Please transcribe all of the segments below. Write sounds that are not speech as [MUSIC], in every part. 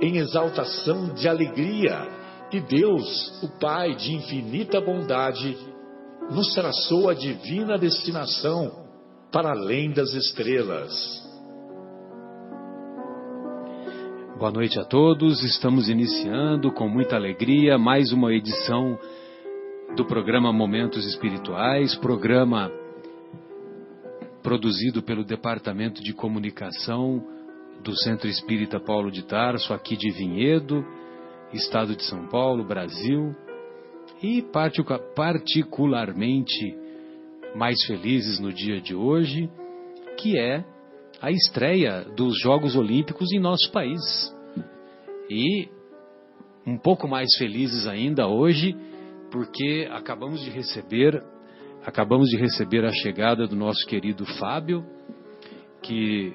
em exaltação de alegria que Deus, o Pai de infinita bondade, nos traçou a divina destinação para além das estrelas. Boa noite a todos. Estamos iniciando com muita alegria mais uma edição do programa Momentos Espirituais, programa produzido pelo Departamento de Comunicação do Centro Espírita Paulo de Tarso, aqui de Vinhedo, Estado de São Paulo, Brasil, e particularmente mais felizes no dia de hoje, que é a estreia dos Jogos Olímpicos em nosso país. E um pouco mais felizes ainda hoje, porque acabamos de receber acabamos de receber a chegada do nosso querido Fábio, que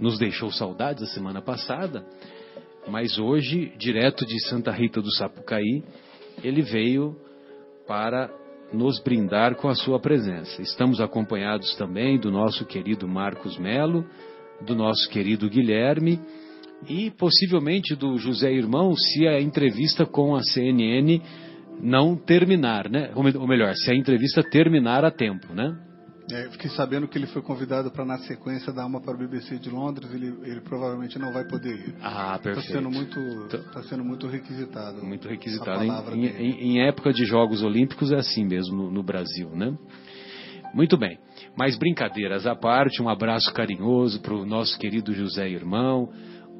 nos deixou saudades a semana passada, mas hoje, direto de Santa Rita do Sapucaí, ele veio para nos brindar com a sua presença. Estamos acompanhados também do nosso querido Marcos Melo, do nosso querido Guilherme e possivelmente do José Irmão, se a entrevista com a CNN não terminar, né? Ou melhor, se a entrevista terminar a tempo, né? É, fiquei sabendo que ele foi convidado para, na sequência, dar uma para o BBC de Londres. Ele, ele provavelmente não vai poder ir. Ah, perfeito. Está sendo muito, tá sendo muito requisitado. Muito requisitado. Em, em, em, época de Jogos Olímpicos é assim mesmo no, no Brasil, né? Muito bem. Mas brincadeiras à parte, um abraço carinhoso para o nosso querido José Irmão.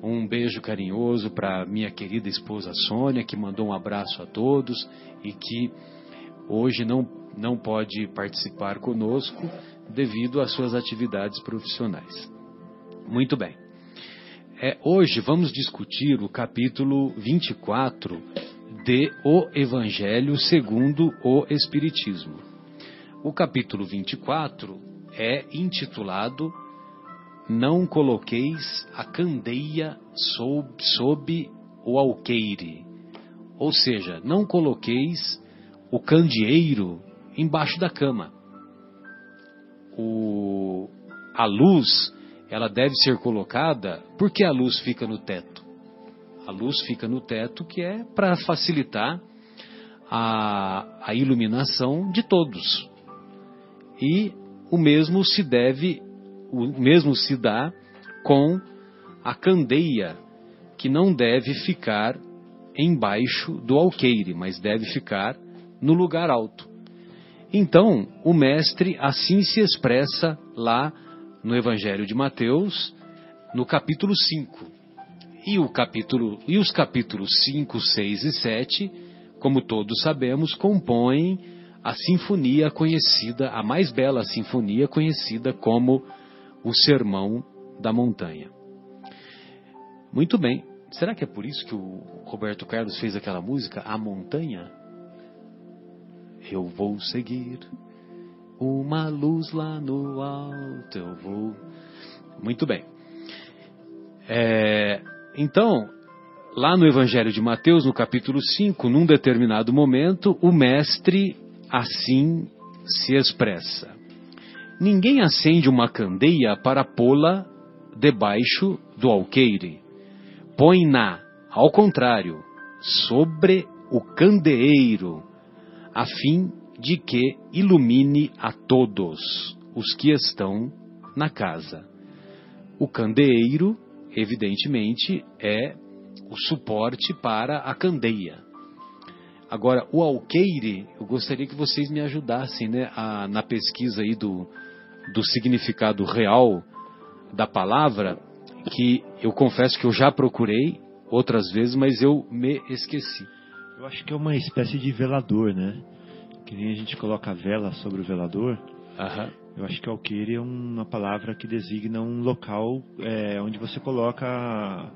Um beijo carinhoso para minha querida esposa Sônia, que mandou um abraço a todos e que hoje não não pode participar conosco devido às suas atividades profissionais. Muito bem. É, hoje vamos discutir o capítulo 24 de O Evangelho segundo o Espiritismo. O capítulo 24 é intitulado Não coloqueis a candeia sob, sob o alqueire. Ou seja, não coloqueis o candeeiro embaixo da cama. O, a luz, ela deve ser colocada, porque a luz fica no teto? A luz fica no teto que é para facilitar a, a iluminação de todos. E o mesmo se deve, o mesmo se dá com a candeia, que não deve ficar embaixo do alqueire, mas deve ficar no lugar alto. Então, o mestre assim se expressa lá no Evangelho de Mateus, no capítulo 5. E, o capítulo, e os capítulos 5, 6 e 7, como todos sabemos, compõem a sinfonia conhecida, a mais bela sinfonia conhecida como o Sermão da Montanha. Muito bem. Será que é por isso que o Roberto Carlos fez aquela música, A Montanha? Eu vou seguir uma luz lá no alto, eu vou. Muito bem. É, então, lá no Evangelho de Mateus, no capítulo 5, num determinado momento, o mestre assim se expressa: Ninguém acende uma candeia para pô-la debaixo do alqueire. Põe-na, ao contrário, sobre o candeeiro a fim de que ilumine a todos os que estão na casa. O candeeiro, evidentemente, é o suporte para a candeia. Agora, o alqueire, eu gostaria que vocês me ajudassem né, a, na pesquisa aí do, do significado real da palavra, que eu confesso que eu já procurei outras vezes, mas eu me esqueci. Eu acho que é uma espécie de velador, né? Que nem a gente coloca a vela sobre o velador. Aham. Eu acho que alqueire é uma palavra que designa um local é, onde você coloca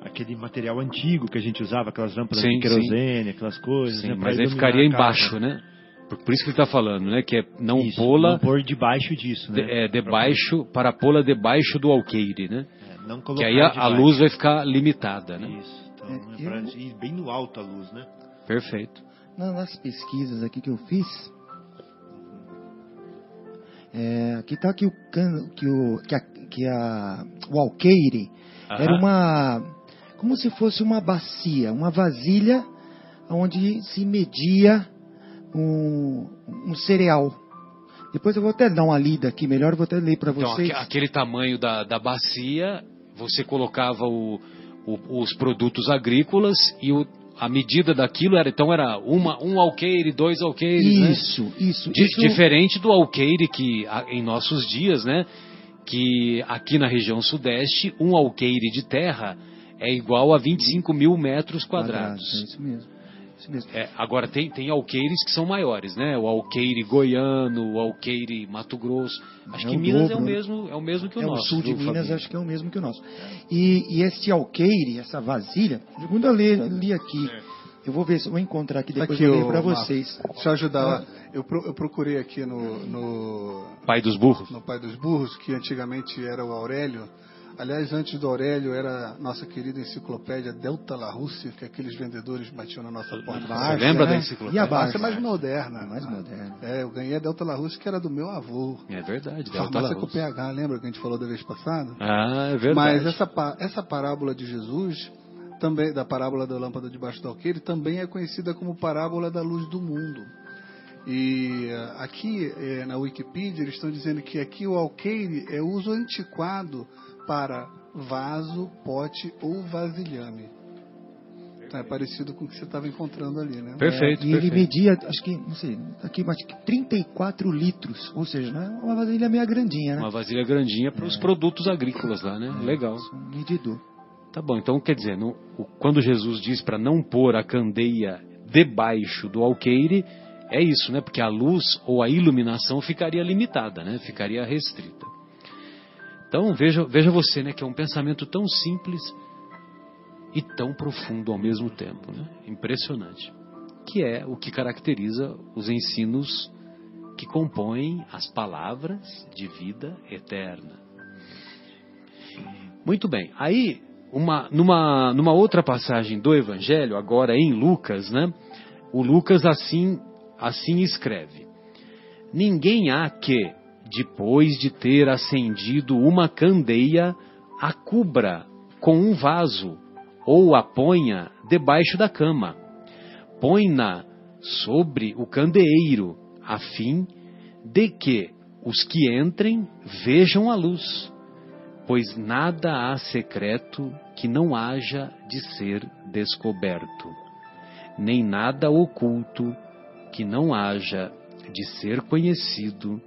aquele material antigo que a gente usava, aquelas lâmpadas Sim, de querosene, aquelas coisas. Sim, né, mas aí ficaria embaixo, né? Por, por isso que ele está falando, né? Que é não Isso, pô-la não pôr debaixo disso, né? de- é, debaixo, para pô-la debaixo do alqueire, né? É, não Que colocar aí a, a luz vai ficar limitada, né? Isso, então É, é, pra ir bem no alto a luz, né? Perfeito. Na- Nas pesquisas aqui que eu fiz, é, aqui está que o cano, que o que a, que a o alqueire era Aham. uma como se fosse uma bacia, uma vasilha onde se media um, um cereal. Depois eu vou até dar uma lida aqui melhor, eu vou até ler para Então, vocês. aque- aquele tamanho da, da bacia, você colocava o- o- os produtos agrícolas e o- a medida daquilo era, então era uma, um alqueire, dois alqueires, né? Isso, isso, Di- isso. Diferente do alqueire que em nossos dias, né? Que aqui na região sudeste, um alqueire de terra é igual a 25 mil metros quadrados. É isso mesmo. É, agora tem, tem alqueires que são maiores, né? O alqueire goiano, o alqueire Mato Grosso. Acho É que o Minas é o dobro, né? mesmo, é o mesmo que o é nosso. o sul de viu, Minas, Fabinho? acho que é o mesmo que o nosso. E, e este alqueire, essa vasilha, segundo eu li, li aqui, eu vou ver se eu vou encontrar aqui, depois Aqui, eu leio para vocês. Deixa eu ajudar lá. Eu, pro- eu procurei aqui no, no, Pai dos burros. no Pai dos Burros, que antigamente era o Aurélio. Aliás, antes do Aurélio era a nossa querida enciclopédia Delta La Rússia, que aqueles vendedores batiam na nossa porta. Barça, lembra da né? enciclopédia? E a A Barça Barça? é mais moderna. É mais moderna. É, eu ganhei a Delta La Rússia, que era do meu avô. É verdade, Delta Farmácia La com. PH, lembra que a gente falou da vez passada? Ah, é verdade. Mas essa, essa parábola de Jesus, também da parábola da lâmpada debaixo do alqueire, também é conhecida como parábola da luz do mundo. E eh, aqui eh, na Wikipedia eles estão dizendo que aqui o alqueire é uso antiquado para vaso, pote ou vasilhame. Então, é parecido com o que você estava encontrando ali, né? Perfeito, É, e ele perfeito. media, acho que, não sei, aqui, que 34 litros, ou seja, não é uma vasilha meio grandinha, né? Uma vasilha grandinha para os produtos agrícolas lá, né? Legal. Um medidor. Tá bom, então quer dizer, no- o- quando Jesus diz para não pôr a candeia debaixo do alqueire, é isso, né? Porque a luz ou a iluminação ficaria limitada, né? Ficaria restrita. Então veja, veja você, né? Que é um pensamento tão simples e tão profundo ao mesmo tempo, né? Impressionante. Que é o que caracteriza os ensinos que compõem as palavras de vida eterna. Muito bem. Aí, uma, numa, numa outra passagem do Evangelho, agora em Lucas, né? O Lucas assim, assim escreve: Ninguém há que, depois de ter acendido uma candeia, a cubra com um vaso ou a ponha debaixo da cama. Põe-na sobre o candeeiro, a fim de que os que entrem vejam a luz pois nada há secreto que não haja de ser descoberto, nem nada oculto que não haja de ser conhecido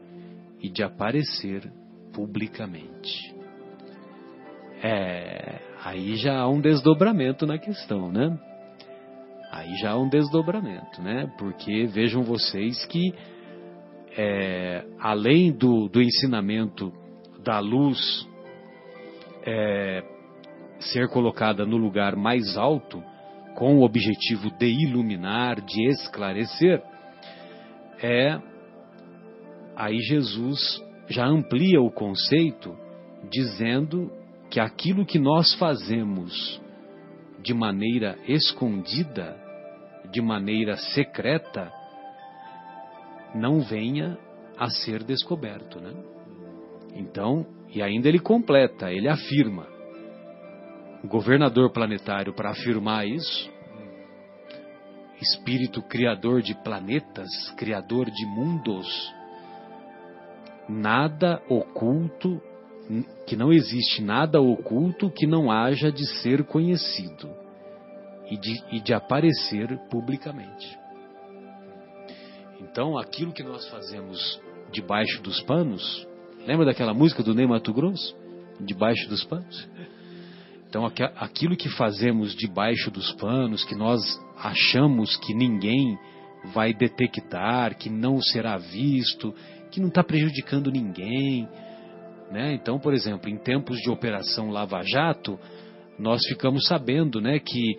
e de aparecer publicamente. É, aí já há um desdobramento na questão, né? Aí já há um desdobramento, né? Porque vejam vocês que é, além do, do ensinamento da luz é, ser colocada no lugar mais alto, com o objetivo de iluminar, de esclarecer, é aí Jesus já amplia o conceito, dizendo que aquilo que nós fazemos de maneira escondida, de maneira secreta, não venha a ser descoberto, né? Então, e ainda ele completa, ele afirma. O governador planetário, para afirmar isso, espírito criador de planetas, criador de mundos, nada oculto, que não existe nada oculto que não haja de ser conhecido e de, e de aparecer publicamente. Então, aquilo que nós fazemos debaixo dos panos, lembra daquela música do Ney Mato Grosso? Debaixo dos panos? Então, aquilo que fazemos debaixo dos panos, que nós achamos que ninguém vai detectar, que não será visto, que não está prejudicando ninguém. Né? Então, por exemplo, em tempos de Operação Lava Jato, nós ficamos sabendo né, que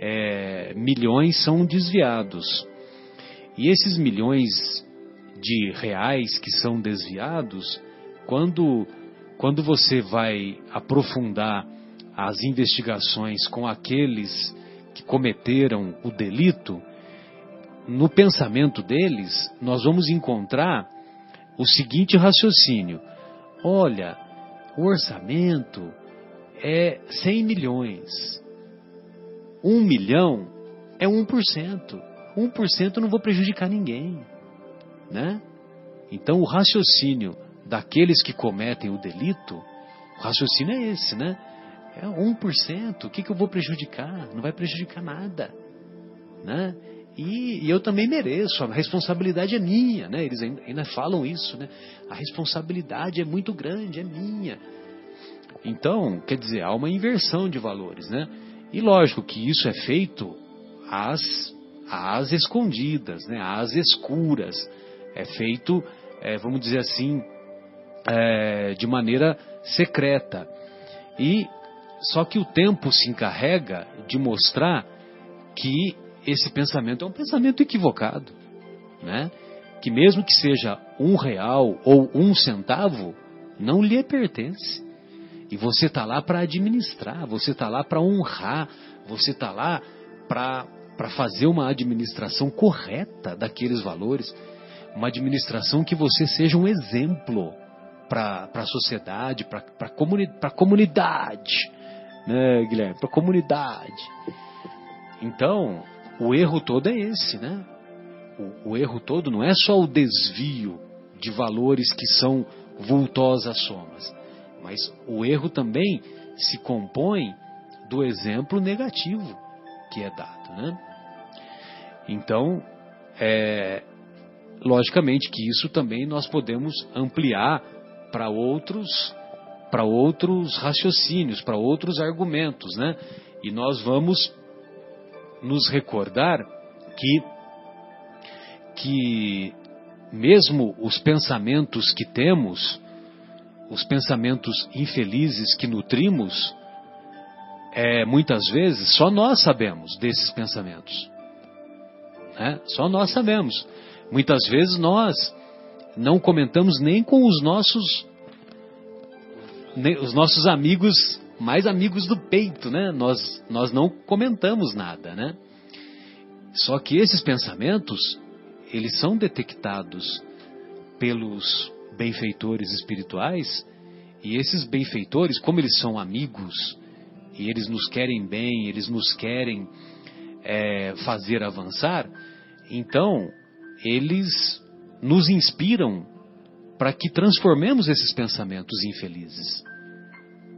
é, milhões são desviados. E esses milhões de reais que são desviados, quando, quando você vai aprofundar as investigações com aqueles que cometeram o delito, no pensamento deles, nós vamos encontrar o seguinte raciocínio: olha, o orçamento é 100 milhões. Um milhão é 1%. 1% eu não vou prejudicar ninguém. Né? Então o raciocínio daqueles que cometem o delito, o raciocínio é esse, né? É 1%, o que, que eu vou prejudicar? Não vai prejudicar nada. Né? E, e, eu também mereço, a responsabilidade é minha, né? Eles ainda, ainda falam isso, né? A responsabilidade é muito grande, é minha. Então, quer dizer, há uma inversão de valores, né? E lógico que isso é feito às, às escondidas, né? às escuras. É feito, é, vamos dizer assim, é, de maneira secreta. E só que o tempo se encarrega de mostrar que esse pensamento é um pensamento equivocado, né? Que mesmo que seja um real ou um centavo, não lhe pertence. E você está lá para administrar, você está lá para honrar, você está lá para fazer uma administração correta daqueles valores, uma administração que você seja um exemplo para a sociedade, para a comuni comunidade, né, Guilherme? Para a comunidade. Então, o erro todo é esse, né? O, o erro todo não é só o desvio de valores que são vultosas somas mas o erro também se compõe do exemplo negativo que é dado, né? Então, é, logicamente que isso também nós podemos ampliar para outros para outros raciocínios, para outros argumentos, né? E nós vamos nos recordar que que mesmo os pensamentos que temos os pensamentos infelizes que nutrimos, é, muitas vezes só nós sabemos desses pensamentos. Né? Só nós sabemos. Muitas vezes nós não comentamos nem com os nossos nem, os nossos amigos mais amigos do peito, né? Nós nós não comentamos nada, né? Só que esses pensamentos eles são detectados pelos benfeitores espirituais, e esses benfeitores, como eles são amigos, e eles nos querem bem, eles nos querem é, fazer avançar, então eles nos inspiram para que transformemos esses pensamentos infelizes,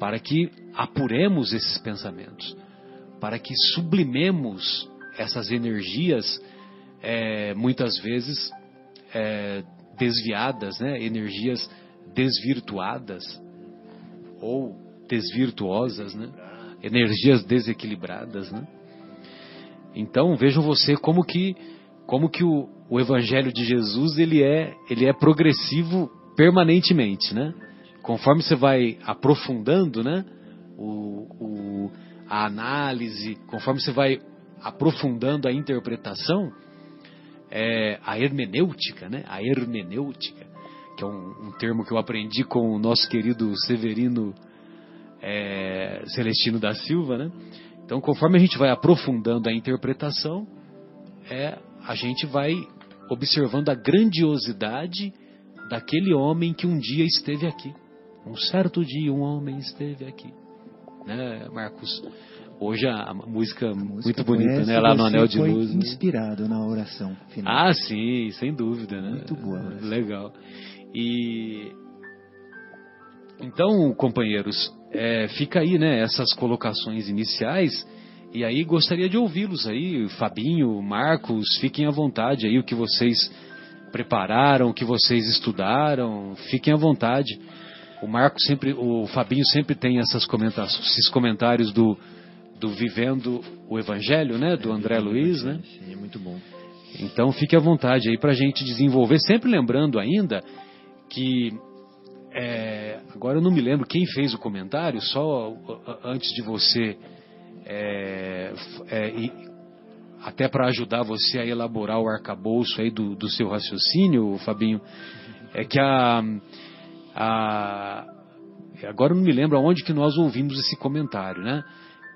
para que apuremos esses pensamentos, para que sublimemos essas energias, é, muitas vezes é, desviadas, né? energias desvirtuadas ou desvirtuosas, né? energias desequilibradas. Né? Então vejam você como que como que o, o Evangelho de Jesus ele é ele é progressivo permanentemente, né? Conforme você vai aprofundando, né? O, o, a análise, conforme você vai aprofundando a interpretação, é, a hermenêutica, né? A hermenêutica, que é um, um, termo que eu aprendi com o nosso querido Severino é, Celestino da Silva, né? Então, conforme a gente vai aprofundando a interpretação, é, a gente vai observando a grandiosidade daquele homem que um dia esteve aqui. Um certo dia um homem esteve aqui, né, Marcos? Hoje a, música, a música muito bonita, né? Lá no Anel de Luz. Foi inspirado né? na oração final. Ah, sim, sem dúvida, né? Muito boa. Legal. E então, companheiros, é, fica aí, né? Essas colocações iniciais E aí gostaria de ouvi-los aí, Fabinho, Marcos, fiquem à vontade aí o que vocês prepararam, o que vocês estudaram, fiquem à vontade. O Marco sempre, o Fabinho sempre tem essas comentários, esses comentários do, do Vivendo o Evangelho, né? Do André Luiz, né? Sim, é muito bom. Então fique à vontade aí para a gente desenvolver, sempre lembrando ainda que é, agora eu não me lembro quem fez o comentário, só antes de você é, é, e, até para ajudar você a elaborar o arcabouço aí do, do seu raciocínio, Fabinho, é que a, a agora não me lembro aonde que nós ouvimos esse comentário, né?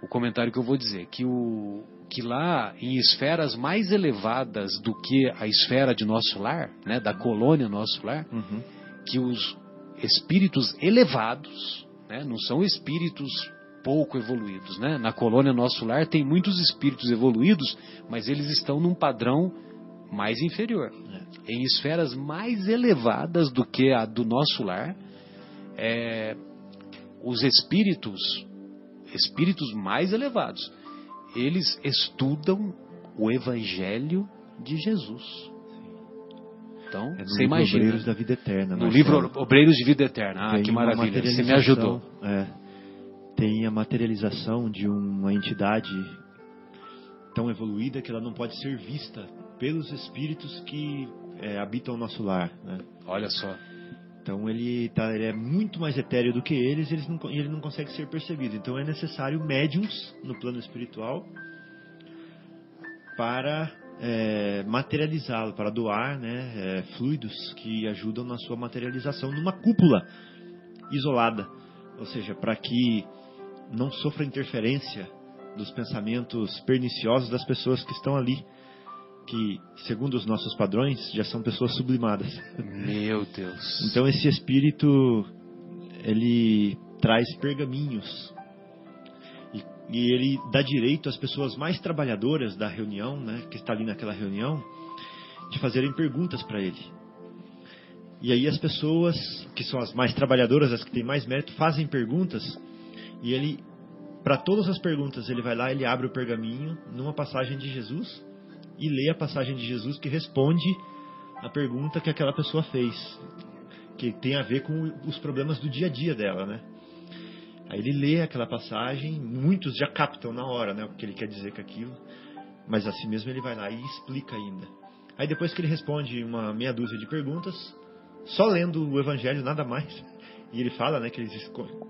O comentário que eu vou dizer que o que lá em esferas mais elevadas do que a esfera de nosso lar, né, da colônia nosso lar, Uhum. que os espíritos elevados, né, não são espíritos pouco evoluídos, né? Na colônia nosso lar tem muitos espíritos evoluídos, mas eles estão num padrão mais inferior. Em esferas mais elevadas do que a do nosso lar, é, os espíritos, espíritos mais elevados, eles estudam o Evangelho de Jesus. Então, É você imagina. Obreiros da Vida Eterna. No Marcelo. livro Obreiros de Vida Eterna. Ah, que maravilha. Você me ajudou. é, tem a materialização de uma entidade tão evoluída que ela não pode ser vista pelos espíritos que é, habitam o nosso lar. Né? Olha só. Então ele, tá, ele é muito mais etéreo do que eles, eles não, ele não consegue ser percebido. Então é necessário médiums no plano espiritual para é, materializá-lo, para doar né, é, fluidos que ajudam na sua materialização numa cúpula isolada. Ou seja, para que não sofra interferência dos pensamentos perniciosos das pessoas que estão ali, que, segundo os nossos padrões, já são pessoas sublimadas. Meu Deus. Então esse espírito ele traz pergaminhos e, e ele dá direito às pessoas mais trabalhadoras da reunião, né, que está ali naquela reunião, de fazerem perguntas para ele. E aí as pessoas que são as mais trabalhadoras, as que têm mais mérito, fazem perguntas e ele para todas as perguntas ele vai lá, ele abre o pergaminho numa passagem de Jesus e lê a passagem de Jesus que responde a pergunta que aquela pessoa fez que tem a ver com os problemas do dia a dia dela, né? Aí ele lê aquela passagem, muitos já captam na hora, né, o que ele quer dizer com aquilo, mas assim mesmo ele vai lá e explica ainda. Aí depois que ele responde uma meia dúzia de perguntas, só lendo o evangelho, nada mais, e ele fala, né, que,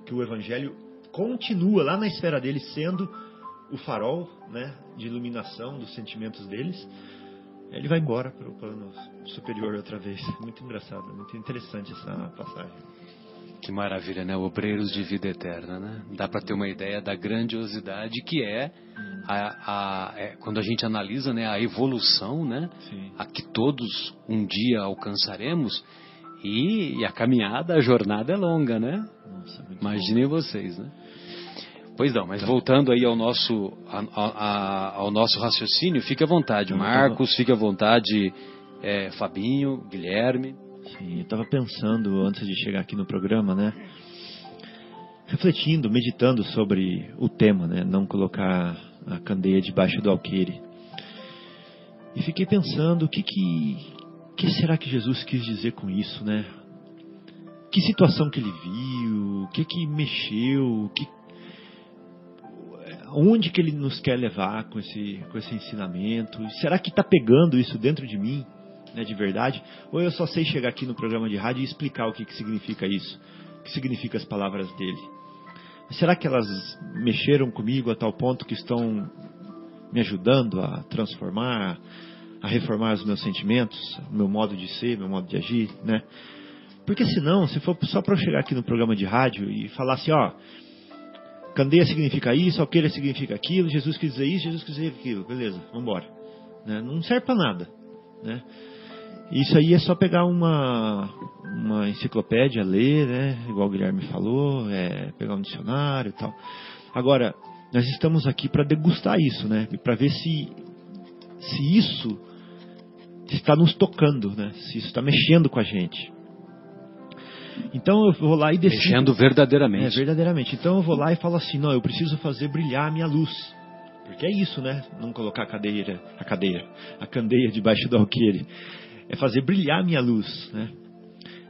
que o evangelho continua lá na esfera dele sendo o farol, né, de iluminação dos sentimentos deles, ele vai embora para o plano superior outra vez. Muito engraçado, muito interessante essa passagem. Que maravilha, né? Obreiros de vida eterna, né? Dá para ter uma ideia da grandiosidade que é, a, a- é quando a gente analisa né, a evolução, né? Sim. A que todos um dia alcançaremos. E, e a caminhada, a jornada é longa, né? Nossa, Imaginem vocês, né? Pois não, mas voltando aí ao nosso, a- a- ao nosso raciocínio, fique à vontade, Marcos, fique à vontade, é, Fabinho, Guilherme. Sim, eu estava pensando antes de chegar aqui no programa, né? Refletindo, meditando sobre o tema, né? Não colocar a candeia debaixo do alqueire. E fiquei pensando o que que, que será que Jesus quis dizer com isso, né? Que situação que ele viu, o que que mexeu, o que onde que ele nos quer levar com esse com esse ensinamento? Será que está pegando isso dentro de mim? né, de verdade, ou eu só sei chegar aqui no programa de rádio e explicar o que, que significa isso, o que significa as palavras dele. Será que elas mexeram comigo a tal ponto que estão me ajudando a transformar, a reformar os meus sentimentos, o meu modo de ser, meu modo de agir, né? Porque senão, se for só para eu chegar aqui no programa de rádio e falar assim, ó, candeia significa isso, alqueira significa aquilo, Jesus quis dizer isso, Jesus quis dizer aquilo, beleza, vamos embora. Né? Não serve para nada, né? Isso aí é só pegar uma, uma enciclopédia, ler, né? Igual o Guilherme falou, é, pegar um dicionário e tal. Agora, nós estamos aqui para degustar isso, né? Para ver se, se isso está nos tocando, né? Se isso está mexendo com a gente. Então eu vou lá e decido. Mexendo É, verdadeiramente. verdadeiramente. Então eu vou lá e falo assim, não, eu preciso fazer brilhar a minha luz. Porque é isso, né? Não colocar a cadeira, a cadeira, a candeia debaixo do alqueire. É fazer brilhar a minha luz, né?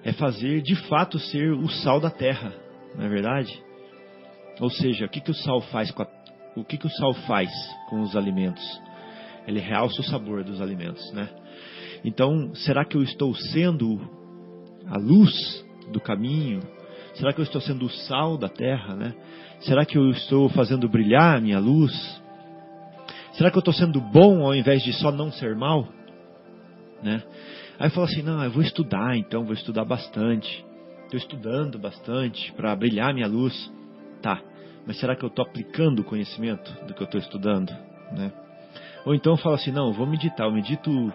É fazer de fato ser o sal da terra, não é verdade? Ou seja, o que, que o sal faz com a, o que, que o sal faz com os alimentos? Ele realça o sabor dos alimentos, né? Então, será que eu estou sendo a luz do caminho? Será que eu estou sendo o sal da terra, né? Será que eu estou fazendo brilhar a minha luz? Será que eu estou sendo bom ao invés de só não ser mal? Né? Aí fala assim, não, eu vou estudar então, vou estudar bastante. Estou estudando bastante para brilhar a minha luz. Tá, mas será que eu estou aplicando o conhecimento do que eu estou estudando? Né? Ou então fala assim, não, eu vou meditar, eu medito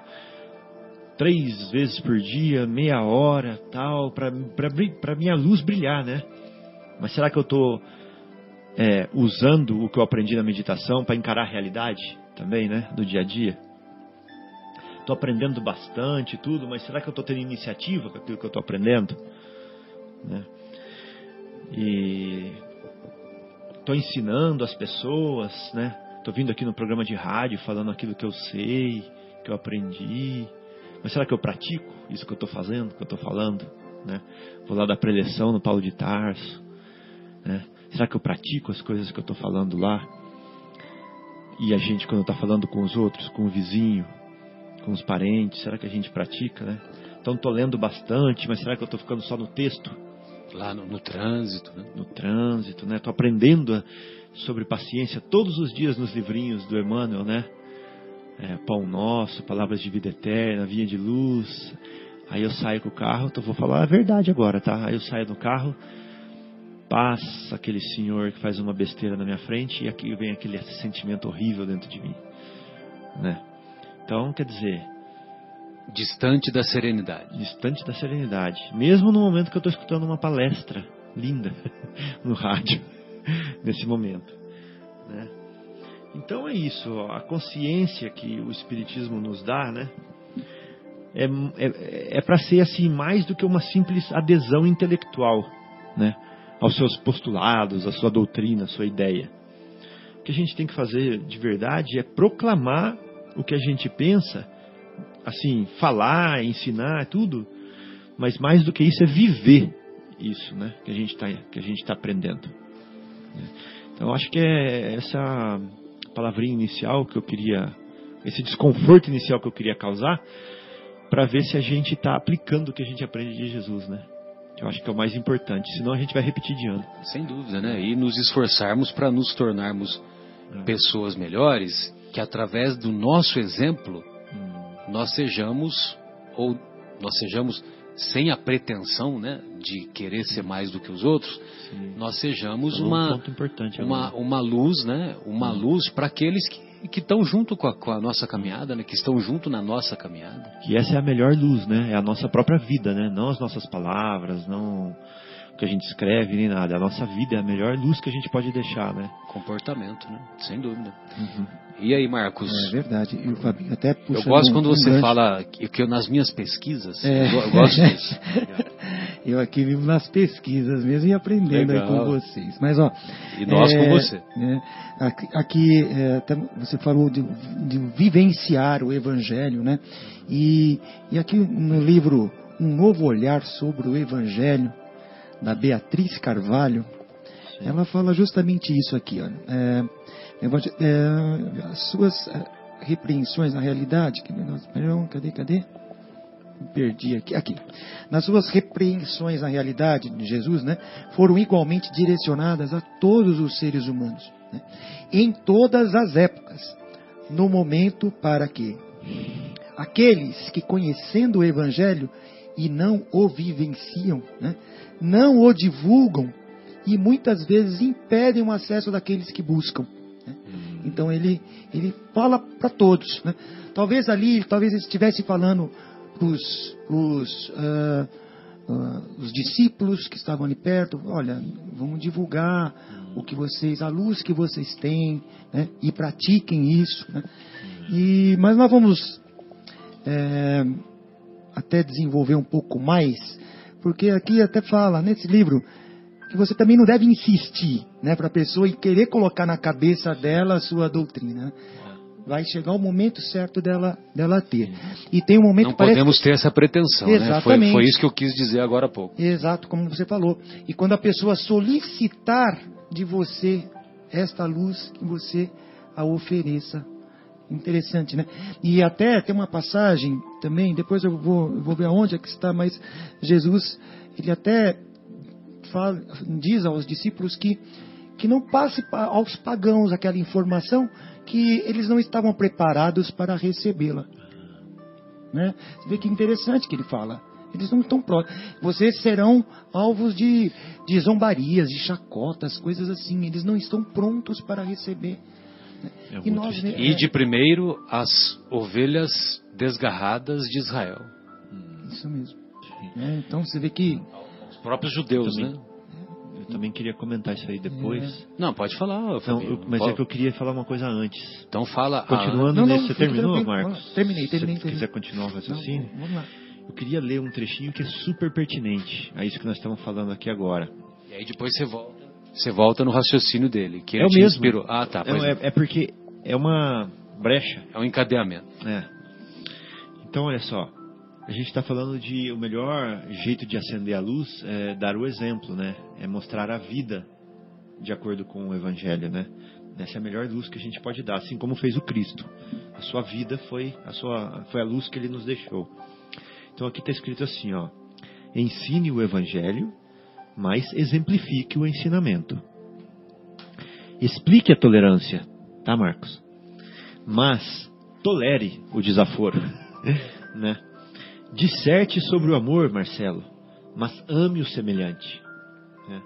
três vezes por dia, meia hora, tal, para minha luz brilhar, né? Mas será que eu estou é, usando o que eu aprendi na meditação para encarar a realidade também, né? Do dia a dia? Estou aprendendo bastante tudo, mas será que eu estou tendo iniciativa com aquilo que eu estou aprendendo? Né? E estou ensinando as pessoas, né? Estou vindo aqui no programa de rádio falando aquilo que eu sei, que eu aprendi. Mas será que eu pratico isso que eu estou fazendo, que eu estou falando? Né? Vou lá da preleção no Paulo de Tarso. Né? Será que eu pratico as coisas que eu estou falando lá? E a gente, quando está falando com os outros, com o vizinho, com os parentes, será que a gente pratica, né? Então estou lendo bastante, mas será que eu estou ficando só no texto? Lá no, no trânsito, né? No trânsito, né? Estou aprendendo sobre paciência todos os dias nos livrinhos do Emmanuel, né? É, Pão Nosso, Palavras de Vida Eterna, Vinha de Luz. Aí eu saio com o carro, então vou falar a verdade agora, tá? Aí eu saio do carro, passa aquele senhor que faz uma besteira na minha frente e aqui vem aquele sentimento horrível dentro de mim, né? Então, quer dizer, distante da serenidade. Distante da serenidade, mesmo no momento que eu estou escutando uma palestra linda [LAUGHS] no rádio, nesse momento, né? Então é isso, a consciência que o Espiritismo nos dá, né? É, é, é para ser assim mais do que uma simples adesão intelectual, né? aos seus postulados, à sua doutrina, à sua ideia. O que a gente tem que fazer de verdade é proclamar o que a gente pensa, assim, falar, ensinar, tudo, mas mais do que isso é viver isso, né? Que a gente está que a gente está aprendendo. Então acho que é essa palavrinha inicial que eu queria, esse desconforto inicial que eu queria causar, para ver se a gente está aplicando o que a gente aprende de Jesus, né? Eu acho que é o mais importante, senão a gente vai repetir de ano. Sem dúvida, né? E nos esforçarmos para nos tornarmos é. pessoas melhores, que através do nosso exemplo hum. nós sejamos ou nós sejamos sem a pretensão, né, de querer ser mais do que os outros, Sim. nós sejamos é um uma uma, uma luz, né, uma hum. luz para aqueles que que estão junto com a, com a, nossa caminhada, né? que estão junto na nossa caminhada. E essa é a melhor luz, né? É a nossa própria vida, né? Não as nossas palavras, não o que a gente escreve nem nada. A nossa vida é a melhor luz que a gente pode deixar, né? Comportamento, né? Sem dúvida. Uhum. E aí, Marcos? É verdade. E o Fabinho até Eu gosto quando um você grande... fala que, que eu, nas minhas pesquisas, é. eu, eu gosto [LAUGHS] disso. eu aqui vivo nas pesquisas mesmo e aprendendo aí com vocês. Mas, ó... E nós é, com você. É, aqui, é, você falou de, de, vivenciar o Evangelho, né? E, e aqui no livro Um Novo Olhar sobre o Evangelho, da Beatriz Carvalho, Sim. ela fala justamente isso aqui, ó. É, as suas é, repreensões na realidade, que negócio, cadê, cadê? Perdi aqui, aqui. Nas suas repreensões na realidade de Jesus, né, foram igualmente direcionadas a todos os seres humanos, né, em todas as épocas, no momento para que aqueles que conhecendo o Evangelho e não o vivenciam, né, não o divulgam e muitas vezes impedem o acesso daqueles que buscam. Né? Hum. Então ele, ele fala para todos. Né? Talvez ali, talvez ele estivesse falando para os uh, uh, os discípulos que estavam ali perto, olha, vamos divulgar o que vocês, a luz que vocês têm, né? e pratiquem isso. Né? E, mas nós vamos é, até desenvolver um pouco mais, porque aqui até fala nesse livro que você também não deve insistir, né, para a pessoa e querer colocar na cabeça dela a sua doutrina. Vai chegar o momento certo dela, dela ter. E tem um momento Não parece podemos ter essa pretensão, né? Foi, Exatamente. foi isso que eu quis dizer agora há pouco. Exato, como você falou. E quando a pessoa solicitar de você esta luz, que você a ofereça. Interessante, né? E até tem uma passagem também, depois eu vou, eu vou ver aonde é que está, mas Jesus, ele até fala, diz aos discípulos que, que não passe pa- aos pagãos aquela informação que eles não estavam preparados para recebê-la. Né? Você vê que interessante que ele fala. Eles não estão prontos. Vocês serão alvos de, de zombarias, de chacotas, coisas assim. Eles não estão prontos para receber. É E nós, estranho. E de primeiro as ovelhas desgarradas de Israel. Isso mesmo. Né? Então você vê que próprios judeus, Também. né? Eu também queria comentar isso aí depois. Não, pode falar, Não, Fabinho. eu- mas é que eu queria falar uma coisa antes. Então fala. ah, Continuando Não, não, nesse, você fica terminou. Marcos? Terminei, terminei, Se você quiser continuar o Não, raciocínio, vamos lá. eu queria ler um trechinho que é super pertinente a isso que nós estamos falando aqui agora. E aí depois você volta. Você volta no raciocínio dele, que ele É o mesmo. inspirou. Ah, tá. É, é, é- é porque é uma brecha. é um encadeamento. É. Então, olha só. A gente está falando de o melhor jeito de acender a luz é dar o exemplo, né? É mostrar a vida de acordo com o Evangelho, né? Essa é a melhor luz que a gente pode dar, assim como fez o Cristo. A sua vida foi a sua foi a luz que ele nos deixou. Então aqui está escrito assim, ó: ensine o Evangelho, mas exemplifique o ensinamento. Explique a tolerância, tá, Marcos? Mas tolere o desaforo, [LAUGHS] né? Disserte sobre o amor, Marcelo, mas ame o semelhante. né?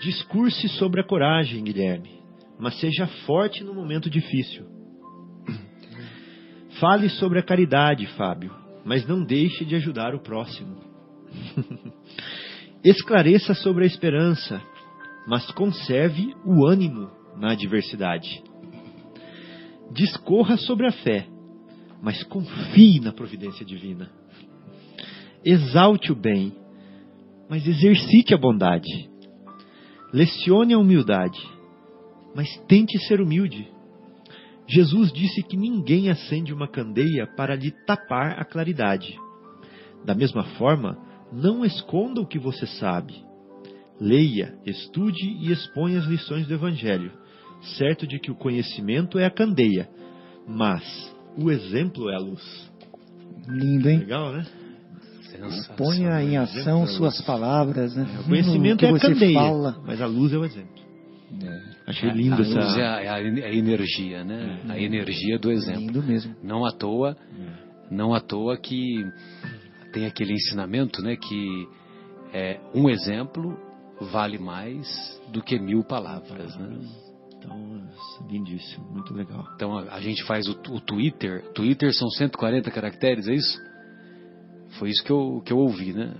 Discurse sobre a coragem, Guilherme, mas seja forte no momento difícil. Fale sobre a caridade, Fábio, mas não deixe de ajudar o próximo. [LAUGHS] Esclareça sobre a esperança, mas conserve o ânimo na adversidade. Discorra sobre a fé, mas confie na providência divina. Exalte o bem, mas exercite a bondade. Lecione a humildade, mas tente ser humilde. Jesus disse que ninguém acende uma candeia para lhe tapar a claridade. Da mesma forma, não esconda o que você sabe. Leia, estude e exponha as lições do Evangelho, certo de que o conhecimento é a candeia, mas o exemplo é a luz. Lindo, hein? Legal, né? Sensacional. Ponha em ação suas palavras, né? O conhecimento é a você candeia, fala. mas a luz é o exemplo. Achei lindo a luz essa. é a, é a- é a energia, né? A energia do exemplo. Lindo mesmo. Não à toa, não à toa que tem aquele ensinamento, né? Que é, um exemplo vale mais do que mil palavras, né? Então, lindíssimo, muito legal. Então a, a gente faz o, o Twitter. Twitter são 140 caracteres, é isso? Foi isso que eu, que eu ouvi, né?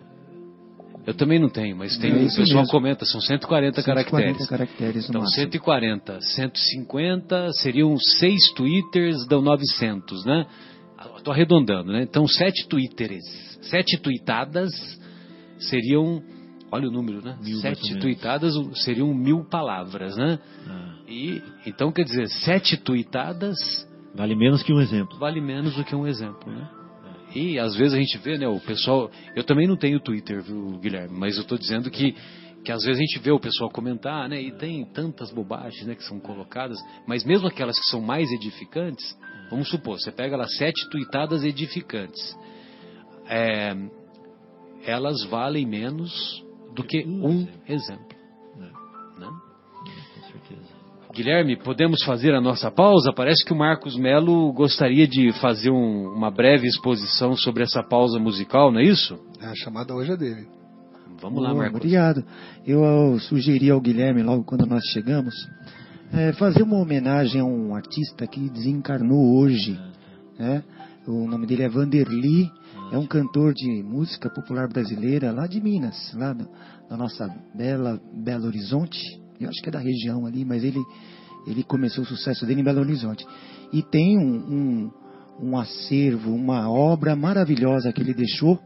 Eu também não tenho, mas tem, É o pessoal mesmo. comenta, são 140, 140 caracteres. caracteres Então, máximo. 140, 150 seriam seis twitters, dão 900, né? Estou arredondando, né? Então, sete twitters, sete tweetadas seriam, olha o número, né? Mil, sete tweetadas seriam mil palavras, né? Ah, E, então, quer dizer, sete tweetadas vale menos que um exemplo. vale menos do que um exemplo, né? E às vezes a gente vê, né, o pessoal. Eu também não tenho Twitter, viu, Guilherme? Mas eu estou dizendo que, que às vezes a gente vê o pessoal comentar, né? E tem tantas bobagens, né, que são colocadas. Mas mesmo aquelas que são mais edificantes, vamos supor, você pega lá sete tweetadas edificantes. É, elas valem menos do que um exemplo. Né? Com certeza. Guilherme, podemos fazer a nossa pausa? Parece que o Marcos Melo gostaria de fazer um- uma breve exposição sobre essa pausa musical, não é isso? A chamada hoje é dele. Vamos lá, Marcos. Obrigado. Eu, eu sugeri ao Guilherme, logo quando nós chegamos, é, fazer uma homenagem a um artista que desencarnou hoje. né? O nome dele é Vanderly, é um cantor de música popular brasileira lá de Minas, lá da nossa bela Belo Horizonte. Eu acho que é da região ali, mas ele, ele começou o sucesso dele em Belo Horizonte. E tem um, um, um acervo, uma obra maravilhosa que ele deixou.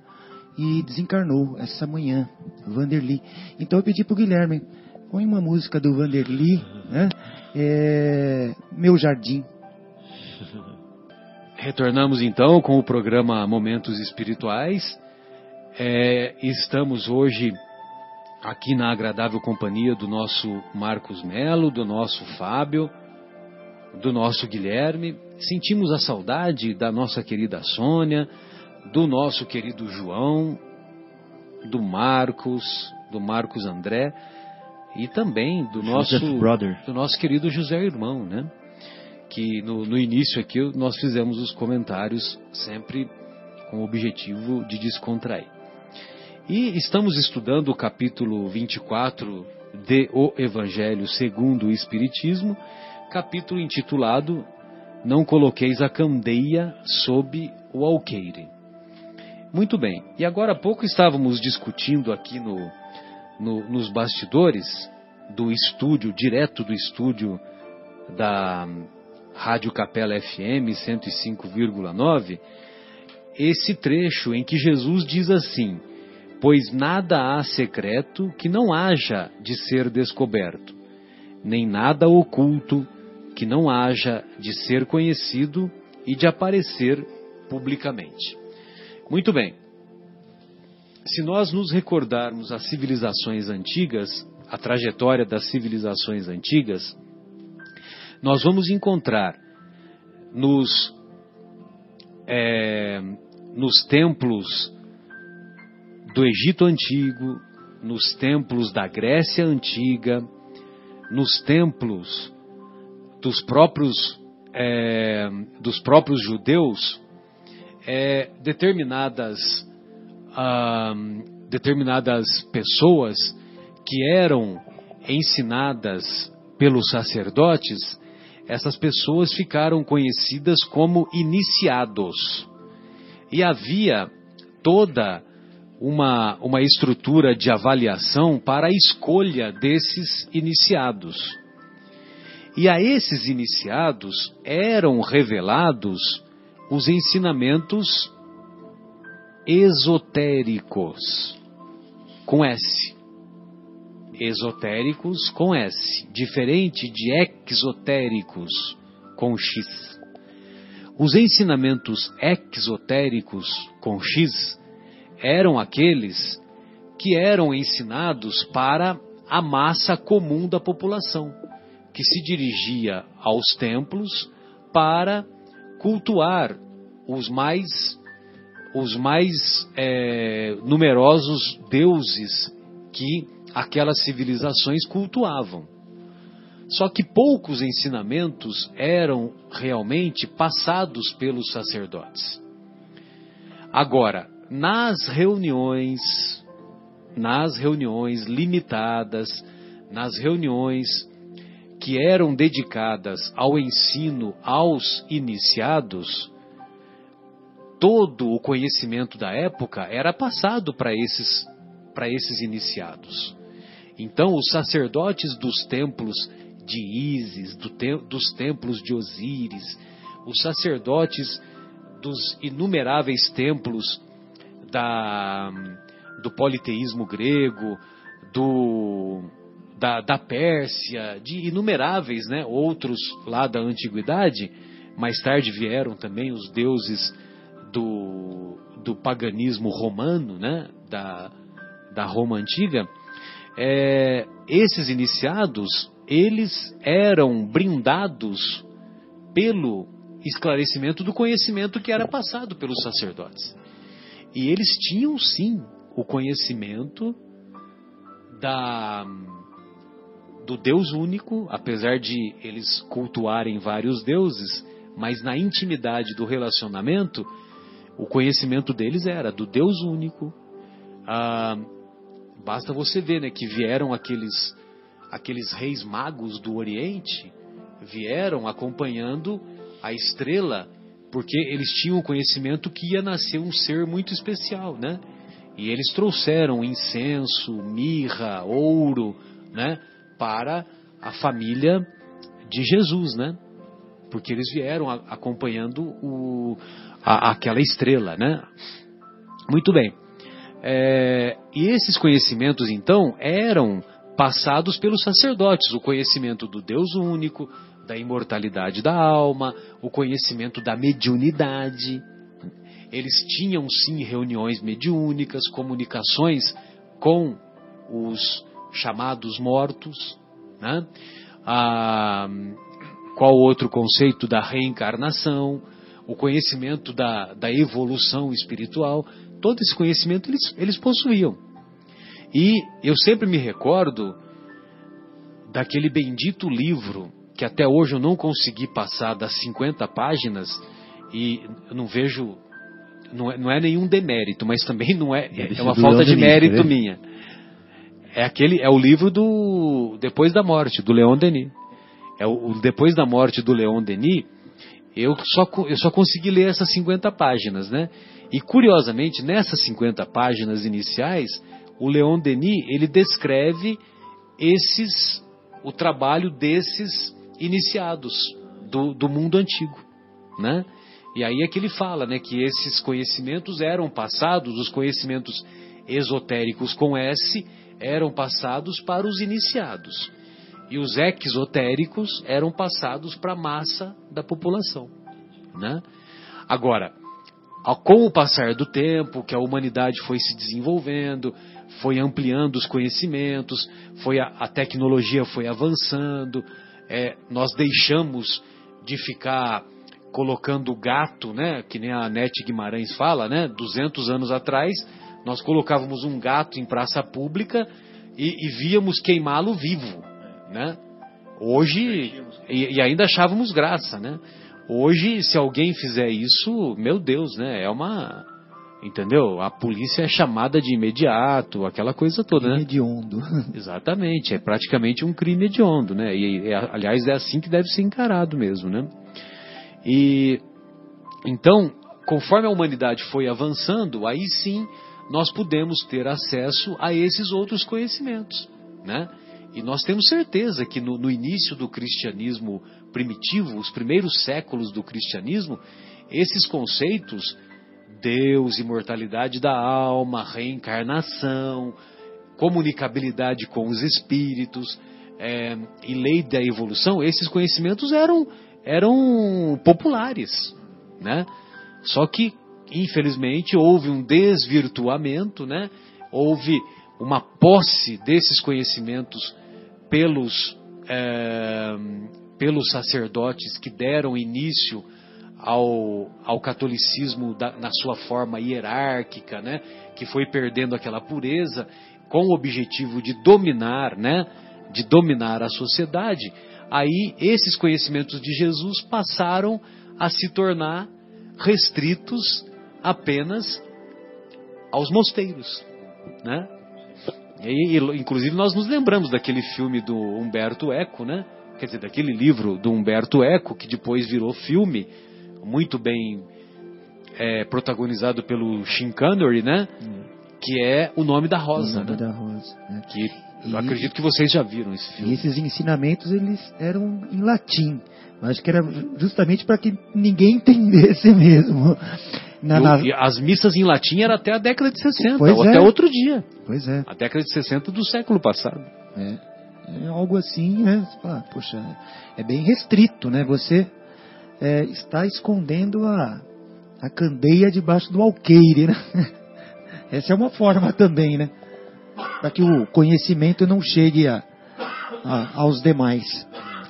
e desencarnou essa manhã, Vanderly. Então eu pedi para o Guilherme, põe uma música do Vanderly, né? É, Meu Jardim. Retornamos então com o programa Momentos Espirituais. É, estamos hoje aqui na agradável companhia do nosso Marcos Melo, do nosso Fábio, do nosso Guilherme. Sentimos a saudade da nossa querida Sônia, do nosso querido João, do Marcos, do Marcos André e também do nosso do nosso querido José Irmão, né? Que no, no início aqui nós fizemos os comentários sempre com o objetivo de descontrair. E estamos estudando o capítulo 24 de O Evangelho segundo o Espiritismo, capítulo intitulado Não coloqueis a candeia sob o alqueire. Muito bem, e agora há pouco estávamos discutindo aqui no, no, nos bastidores do estúdio, direto do estúdio da Rádio Capela FM 105,9, esse trecho em que Jesus diz assim: Pois nada há secreto que não haja de ser descoberto, nem nada oculto que não haja de ser conhecido e de aparecer publicamente. Muito bem. Se nós nos recordarmos as civilizações antigas, a trajetória das civilizações antigas, nós vamos encontrar nos, é, nos templos do Egito Antigo, nos templos da Grécia Antiga, nos templos dos próprios, é, dos próprios judeus, é, determinadas, ah, determinadas pessoas que eram ensinadas pelos sacerdotes, essas pessoas ficaram conhecidas como iniciados. E havia toda uma, uma estrutura de avaliação para a escolha desses iniciados. E a esses iniciados eram revelados os ensinamentos esotéricos, com S. Esotéricos com S, diferente de exotéricos com X. Os ensinamentos exotéricos com X eram aqueles que eram ensinados para a massa comum da população, que se dirigia aos templos para cultuar os mais os mais é, numerosos deuses que aquelas civilizações cultuavam. Só que poucos ensinamentos eram realmente passados pelos sacerdotes. Agora, nas reuniões, nas reuniões limitadas, nas reuniões que eram dedicadas ao ensino aos iniciados, todo o conhecimento da época era passado para esses, para esses iniciados. Então, os sacerdotes dos templos de Ísis, do te, dos templos de Osíris, os sacerdotes dos inumeráveis templos da, do politeísmo grego, do, da, da Pérsia, de inumeráveis né, outros lá da antiguidade. Mais tarde vieram também os deuses do, do paganismo romano, né, da, da Roma antiga. É, esses iniciados, eles eram brindados pelo esclarecimento do conhecimento que era passado pelos sacerdotes. E eles tinham sim o conhecimento da do Deus único, apesar de eles cultuarem vários deuses, mas na intimidade do relacionamento, o conhecimento deles era do Deus único. Ah, basta você ver né, que vieram aqueles, aqueles reis magos do Oriente, vieram acompanhando a estrela porque eles tinham o conhecimento que ia nascer um ser muito especial, né? E eles trouxeram incenso, mirra, ouro, né, para a família de Jesus, né? Porque eles vieram acompanhando o, a, aquela estrela, né? Muito bem. É, e esses conhecimentos, então, eram passados pelos sacerdotes: o conhecimento do Deus único, da imortalidade da alma, o conhecimento da mediunidade. Eles tinham sim reuniões mediúnicas, comunicações com os chamados mortos. Né? Ah, qual outro conceito da reencarnação, o conhecimento da, da evolução espiritual, todo esse conhecimento eles, eles possuíam. E eu sempre me recordo daquele bendito livro que até hoje eu não consegui passar das 50 páginas e eu não vejo não é, não é nenhum demérito, mas também não é é uma falta de mérito minha. É aquele é o livro do Depois da Morte do Leon Denis. É o, o Depois da Morte do Leon Denis. Eu só eu só consegui ler essas 50 páginas, né? E curiosamente, nessas 50 páginas iniciais, o Leon Denis, ele descreve esses o trabalho desses iniciados do, do mundo antigo, né? E aí é que ele fala, né, que esses conhecimentos eram passados, os conhecimentos esotéricos com S eram passados para os iniciados. E os exotéricos eram passados para a massa da população, né? Agora, com o passar do tempo, que a humanidade foi se desenvolvendo, foi ampliando os conhecimentos, foi a, a tecnologia foi avançando, é, nós deixamos de ficar colocando gato, né, que nem a Nete Guimarães fala, né, 200 anos atrás, nós colocávamos um gato em praça pública e, e víamos queimá-lo vivo, né? Hoje e, e, ainda achávamos graça, né? Hoje, se alguém fizer isso, meu Deus, né? É uma Entendeu? A polícia é chamada de imediato, aquela coisa toda, crime né? hediondo. [LAUGHS] Exatamente, é praticamente um crime hediondo, né? E, é, aliás, é assim que deve ser encarado mesmo, né? E então, conforme a humanidade foi avançando, aí sim nós podemos ter acesso a esses outros conhecimentos, né? E nós temos certeza que no, no início do cristianismo primitivo, os primeiros séculos do cristianismo, esses conceitos Deus, imortalidade da alma, reencarnação, comunicabilidade com os espíritos é, e lei da evolução, esses conhecimentos eram, eram populares. Né? Só que, infelizmente, houve um desvirtuamento, né? houve uma posse desses conhecimentos pelos, é, pelos sacerdotes que deram início ao, ao catolicismo da, na sua forma hierárquica, né, que foi perdendo aquela pureza, com o objetivo de dominar, né, de dominar a sociedade, aí esses conhecimentos de Jesus passaram a se tornar restritos apenas aos mosteiros, né? E, inclusive nós nos lembramos daquele filme do Humberto Eco, né? Quer dizer, daquele livro do Humberto Eco que depois virou filme, muito bem é, protagonizado pelo Shin Connery, né? Hum. Que é O Nome da Rosa. O Nome né? da Rosa. Né? Que e, acredito que vocês já viram esse filme. E esses ensinamentos eles eram em latim. Acho que era justamente para que ninguém [LAUGHS] entendesse mesmo. Na, na... as missas em latim era até a década de 60, pois ou é. até outro dia. Pois é. A década de 60 do século passado. É. é algo assim, né? Poxa, é bem restrito, né? Você é, está escondendo a, a candeia debaixo do alqueire, né? [LAUGHS] Essa é uma forma também, né? Para que o conhecimento não chegue a, a, aos demais,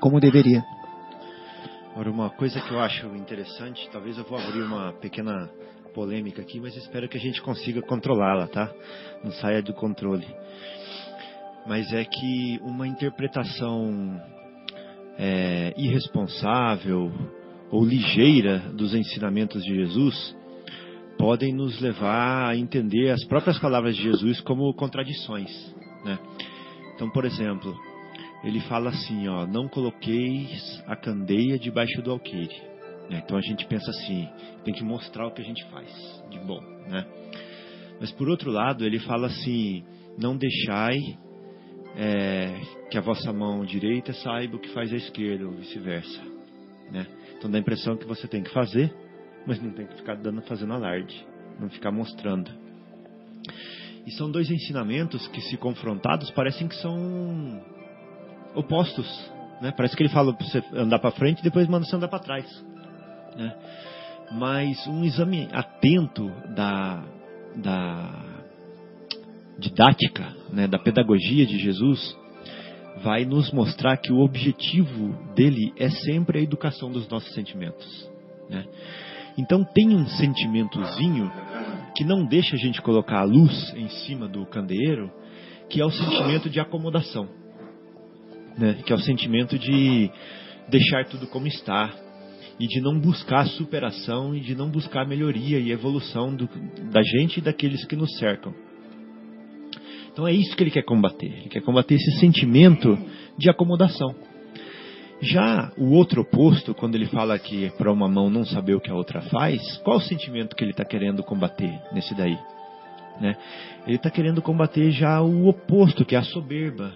como deveria. Agora, uma coisa que eu acho interessante, talvez eu vou abrir uma pequena polêmica aqui, mas espero que a gente consiga controlá-la, tá? Não saia do controle. Mas é que uma interpretação é, irresponsável ou ligeira dos ensinamentos de Jesus podem nos levar a entender as próprias palavras de Jesus como contradições. Né? Então, por exemplo, ele fala assim: ó, não coloqueis a candeia debaixo do alqueire. Né? Então a gente pensa assim: tem que mostrar o que a gente faz de bom. Né? Mas por outro lado, ele fala assim: não deixai é, que a vossa mão direita saiba o que faz a esquerda, ou vice-versa. Né? Então dá a impressão que você tem que fazer, mas não tem que ficar dando, fazendo alarde, não ficar mostrando. E são dois ensinamentos que, se confrontados, parecem que são opostos. Né? Parece que ele fala para você andar para frente e depois manda você andar para trás. Né? Mas um exame atento da, da didática, né, da pedagogia de Jesus, vai nos mostrar que o objetivo dele é sempre a educação dos nossos sentimentos. Né? Então tem um sentimentozinho que não deixa a gente colocar a luz em cima do candeeiro, que é o sentimento de acomodação, né? que é o sentimento de deixar tudo como está e de não buscar superação e de não buscar melhoria e evolução do, da gente e daqueles que nos cercam. Então é isso que ele quer combater. Ele quer combater esse sentimento de acomodação. Já o outro oposto, quando ele fala que é para uma mão não saber o que a outra faz, qual o sentimento que ele está querendo combater nesse daí? Né? Ele está querendo combater já o oposto, que é a soberba,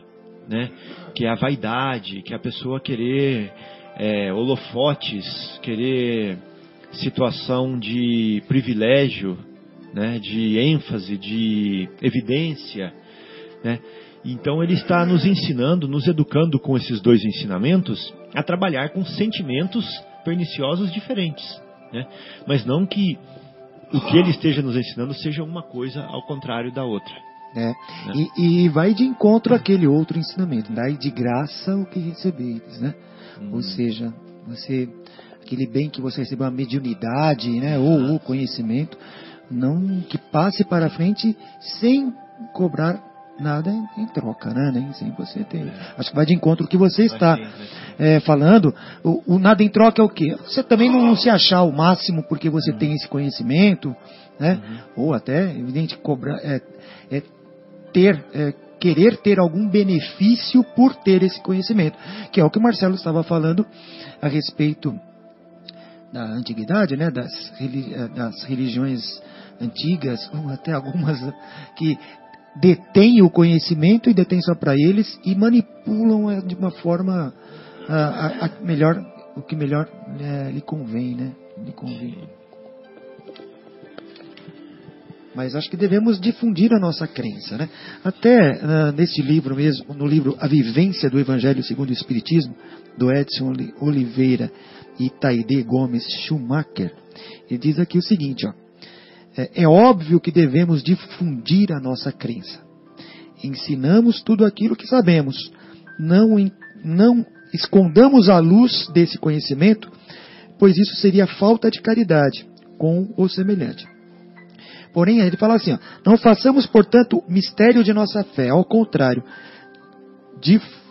né? que é a vaidade, que é a pessoa querer é, holofotes, querer situação de privilégio, né? de ênfase, de evidência. Né? Então ele está nos ensinando, nos educando com esses dois ensinamentos a trabalhar com sentimentos perniciosos diferentes. Né? Mas não que o que ele esteja nos ensinando seja uma coisa ao contrário da outra. É. Né? E, e, vai de encontro àquele outro ensinamento, dai de graça o que recebeis, né? Hum. Ou seja, você aquele bem que você recebeu a mediunidade, né, ou o conhecimento, não que passe para frente sem cobrar nada em, em, troca, né? Nem sem você ter. Acho que vai de encontro o que você está é, falando. O, o, nada em troca é o quê? Você também não se achar o máximo porque você uhum. tem esse conhecimento, né? Uhum. Ou até, evidente, cobrar, é, é ter, é, querer ter algum benefício por ter esse conhecimento, que é o que o Marcelo estava falando a respeito da antiguidade, né? Das, é, das religiões antigas, [LAUGHS] ou até algumas que detêm o conhecimento e detêm só para eles e manipulam de uma forma a, a, a melhor, o que melhor é, lhe convém, né? Lhe convém. Mas acho que devemos difundir a nossa crença, né? Até uh, nesse livro mesmo, no livro A Vivência do Evangelho segundo o Espiritismo, do Edson Oliveira e Taide Gomes Schumacher, ele diz aqui o seguinte, ó é, é óbvio que devemos difundir a nossa crença. Ensinamos tudo aquilo que sabemos. Não, não escondamos a luz desse conhecimento, pois isso seria falta de caridade com o semelhante. Porém, ele fala assim: ó, não façamos, portanto, mistério de nossa fé, ao contrário,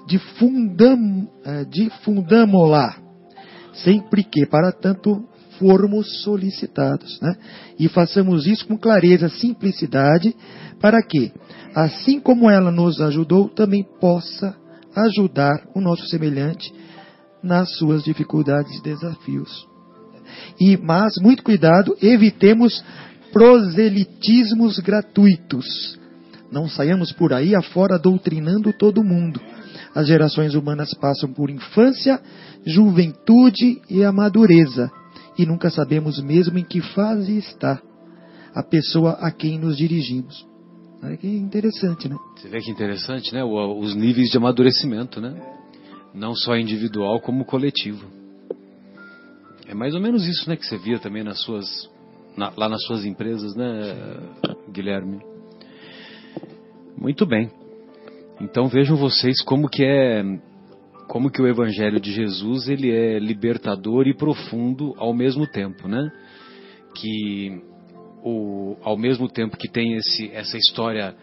difundam, é, difundamo-la, sempre que, para tanto, formos solicitados. Né? E façamos isso com clareza, simplicidade, para que, assim como ela nos ajudou, também possa ajudar o nosso semelhante nas suas dificuldades e desafios. E, mas, muito cuidado, evitemos proselitismos gratuitos. Não saiamos por aí afora doutrinando todo mundo. As gerações humanas passam por infância, juventude e amadureza e nunca sabemos mesmo em que fase está a pessoa a quem nos dirigimos. Olha que interessante, né? Você vê que interessante, né? Os níveis de amadurecimento, né? Não só individual como coletivo. É mais ou menos isso, né, que você via também nas suas, na, lá nas suas empresas, né, Guilherme? Muito bem. Então vejam vocês como que é como que o evangelho de Jesus ele é libertador e profundo ao mesmo tempo, né? Que o, ao mesmo tempo que tem esse, essa história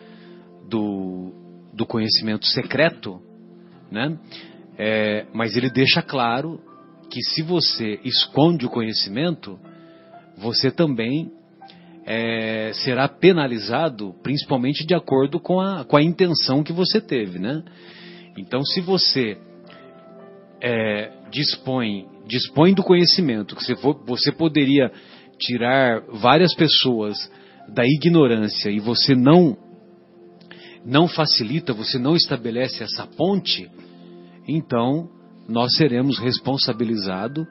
do, do conhecimento secreto, né? É, mas ele deixa claro que se você esconde o conhecimento, você também é, será penalizado, principalmente de acordo com a, com a intenção que você teve, né? Então, se você é, dispõe, dispõe do conhecimento, que você, for, você poderia tirar várias pessoas da ignorância e você não não facilita, você não estabelece essa ponte, então nós seremos responsabilizados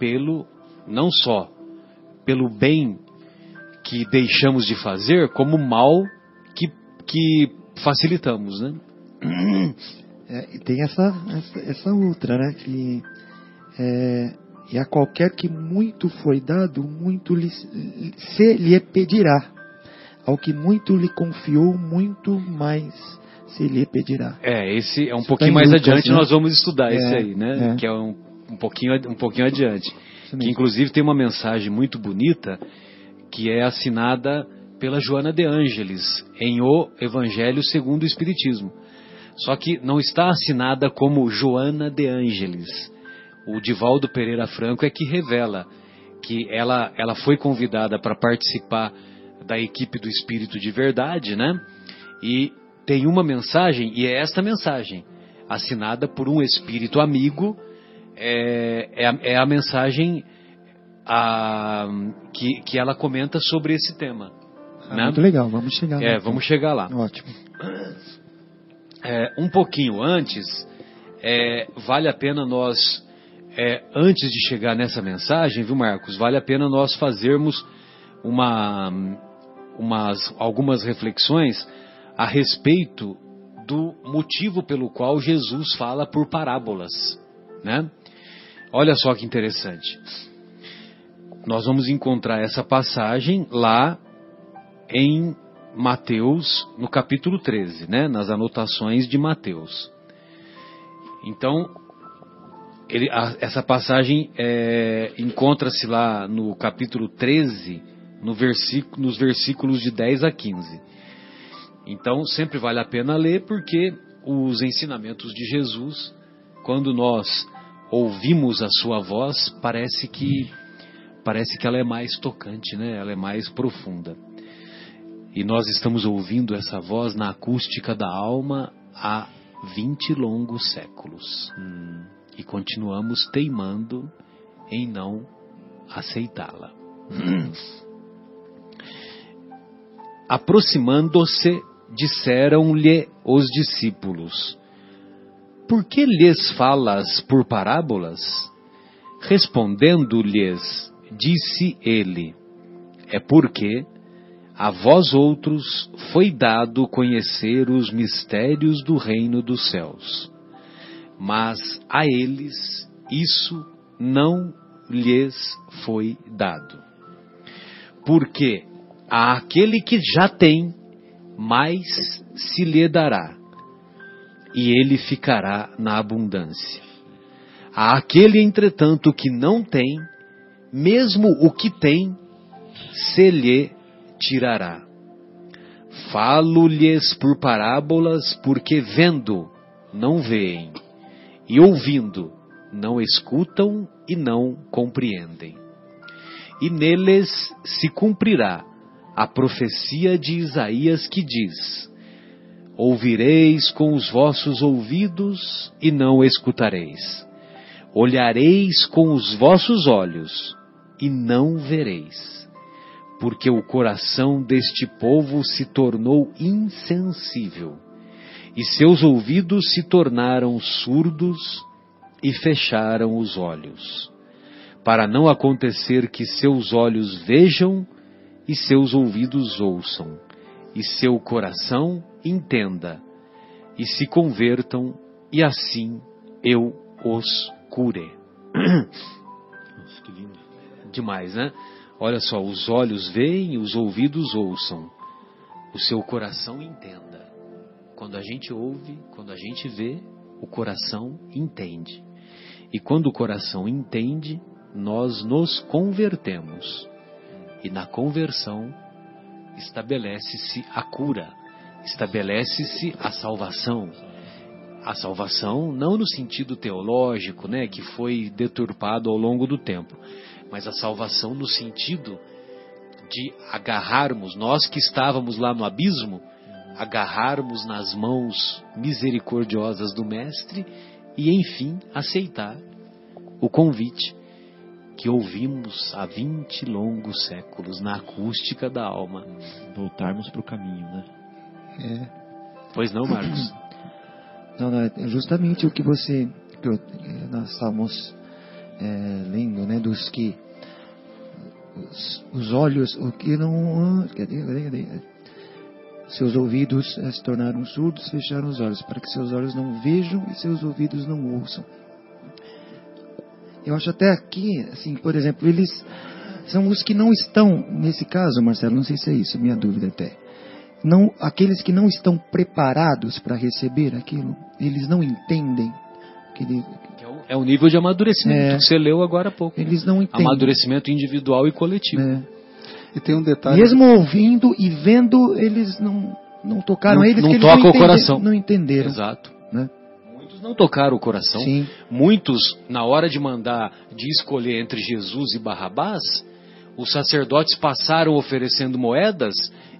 pelo não só pelo bem que deixamos de fazer, como o mal que que facilitamos, né? [CLEARS THROAT] É, tem essa, essa, essa outra, né? Que é, e a qualquer que muito foi dado, muito lhe, se lhe pedirá. Ao que muito lhe confiou, muito mais se lhe pedirá. É, esse é um Isso pouquinho tá mais Lucas, adiante né? nós vamos estudar É, esse aí, né? é. Que é um, um pouquinho um pouquinho adiante. Que inclusive tem uma mensagem muito bonita que é assinada pela Joana de Ângeles em O Evangelho segundo o Espiritismo. Só que não está assinada como Joana de Ângeles. O Divaldo Pereira Franco é que revela que ela, ela foi convidada para participar da equipe do Espírito de Verdade, né? E tem uma mensagem, e é esta mensagem, assinada por um espírito amigo, é, é, a, é a mensagem a, que, que ela comenta sobre esse tema. Ah, né? Muito legal, vamos chegar É, lá. vamos chegar lá. Ótimo. É, um pouquinho antes, é, vale a pena nós, é, antes de chegar nessa mensagem, viu, Marcos? Vale a pena nós fazermos uma, umas, algumas reflexões a respeito do motivo pelo qual Jesus fala por parábolas, né? Olha só que interessante. Nós vamos encontrar essa passagem lá em Mateus, no capítulo 13, né? nas anotações de Mateus. Então, ele- a- essa passagem é, encontra-se lá no capítulo 13, no versículo- nos versículos de 10 a 15. Então, sempre vale a pena ler, porque os ensinamentos de Jesus, quando nós ouvimos a sua voz, parece que parece que ela é mais tocante, né? Ela é mais profunda. E nós estamos ouvindo essa voz na acústica da alma há 20 longos séculos. E continuamos teimando em não aceitá-la. Aproximando-se, disseram-lhe os discípulos: Por que lhes falas por parábolas? Respondendo-lhes, disse ele: É porque a vós outros foi dado conhecer os mistérios do reino dos céus, mas a eles isso não lhes foi dado. Porque a aquele que já tem, mais se lhe dará, e ele ficará na abundância. Aquele, entretanto, que não tem, mesmo o que tem, se lhe tirará. Falo-lhes por parábolas, porque vendo, não veem, e ouvindo, não escutam e não compreendem. E neles se cumprirá a profecia de Isaías que diz: Ouvireis com os vossos ouvidos e não escutareis. Olhareis com os vossos olhos e não vereis. Porque o coração deste povo se tornou insensível, e seus ouvidos se tornaram surdos e fecharam os olhos, para não acontecer que seus olhos vejam e seus ouvidos ouçam, e seu coração entenda, e se convertam, e assim eu os cure. [COUGHS] Nossa, que lindo. Demais, né? Olha só, os olhos veem, os ouvidos ouçam, o seu coração entenda. Quando a gente ouve, quando a gente vê, o coração entende. E quando o coração entende, nós nos convertemos. E na conversão estabelece-se a cura, estabelece-se a salvação. A salvação não no sentido teológico, né, que foi deturpado ao longo do tempo, mas a salvação no sentido de agarrarmos, nós que estávamos lá no abismo, agarrarmos nas mãos misericordiosas do Mestre e, enfim, aceitar o convite que ouvimos há vinte longos séculos na acústica da alma. Voltarmos para o caminho, né? É. Pois não, Marcos? [CLEARS THROAT] Não, não, é justamente o que você, que eu- eh, nós estávamos eh, lendo, né, dos que os, os olhos, o que não, cadê, cadê, cadê? Seus ouvidos eh, se tornaram surdos, fecharam os olhos, para que seus olhos não vejam e seus ouvidos não ouçam. Eu acho até aqui, assim, por exemplo, eles são os que não estão, nesse caso, Marcelo, não sei se é isso, minha dúvida até. Não, aqueles que não estão preparados para receber aquilo, eles não entendem. Aquele, É o nível de amadurecimento É. que você leu agora há pouco. eles não entendem. Amadurecimento individual e coletivo. É. E tem um detalhe. Mesmo ouvindo e vendo, eles não, não tocaram Não- eles não que eles toca o não entende- coração. Não entenderam. Exato. Né? Muitos não tocaram o coração. Sim. Muitos, na hora de mandar, de escolher entre Jesus e Barrabás, os sacerdotes passaram oferecendo moedas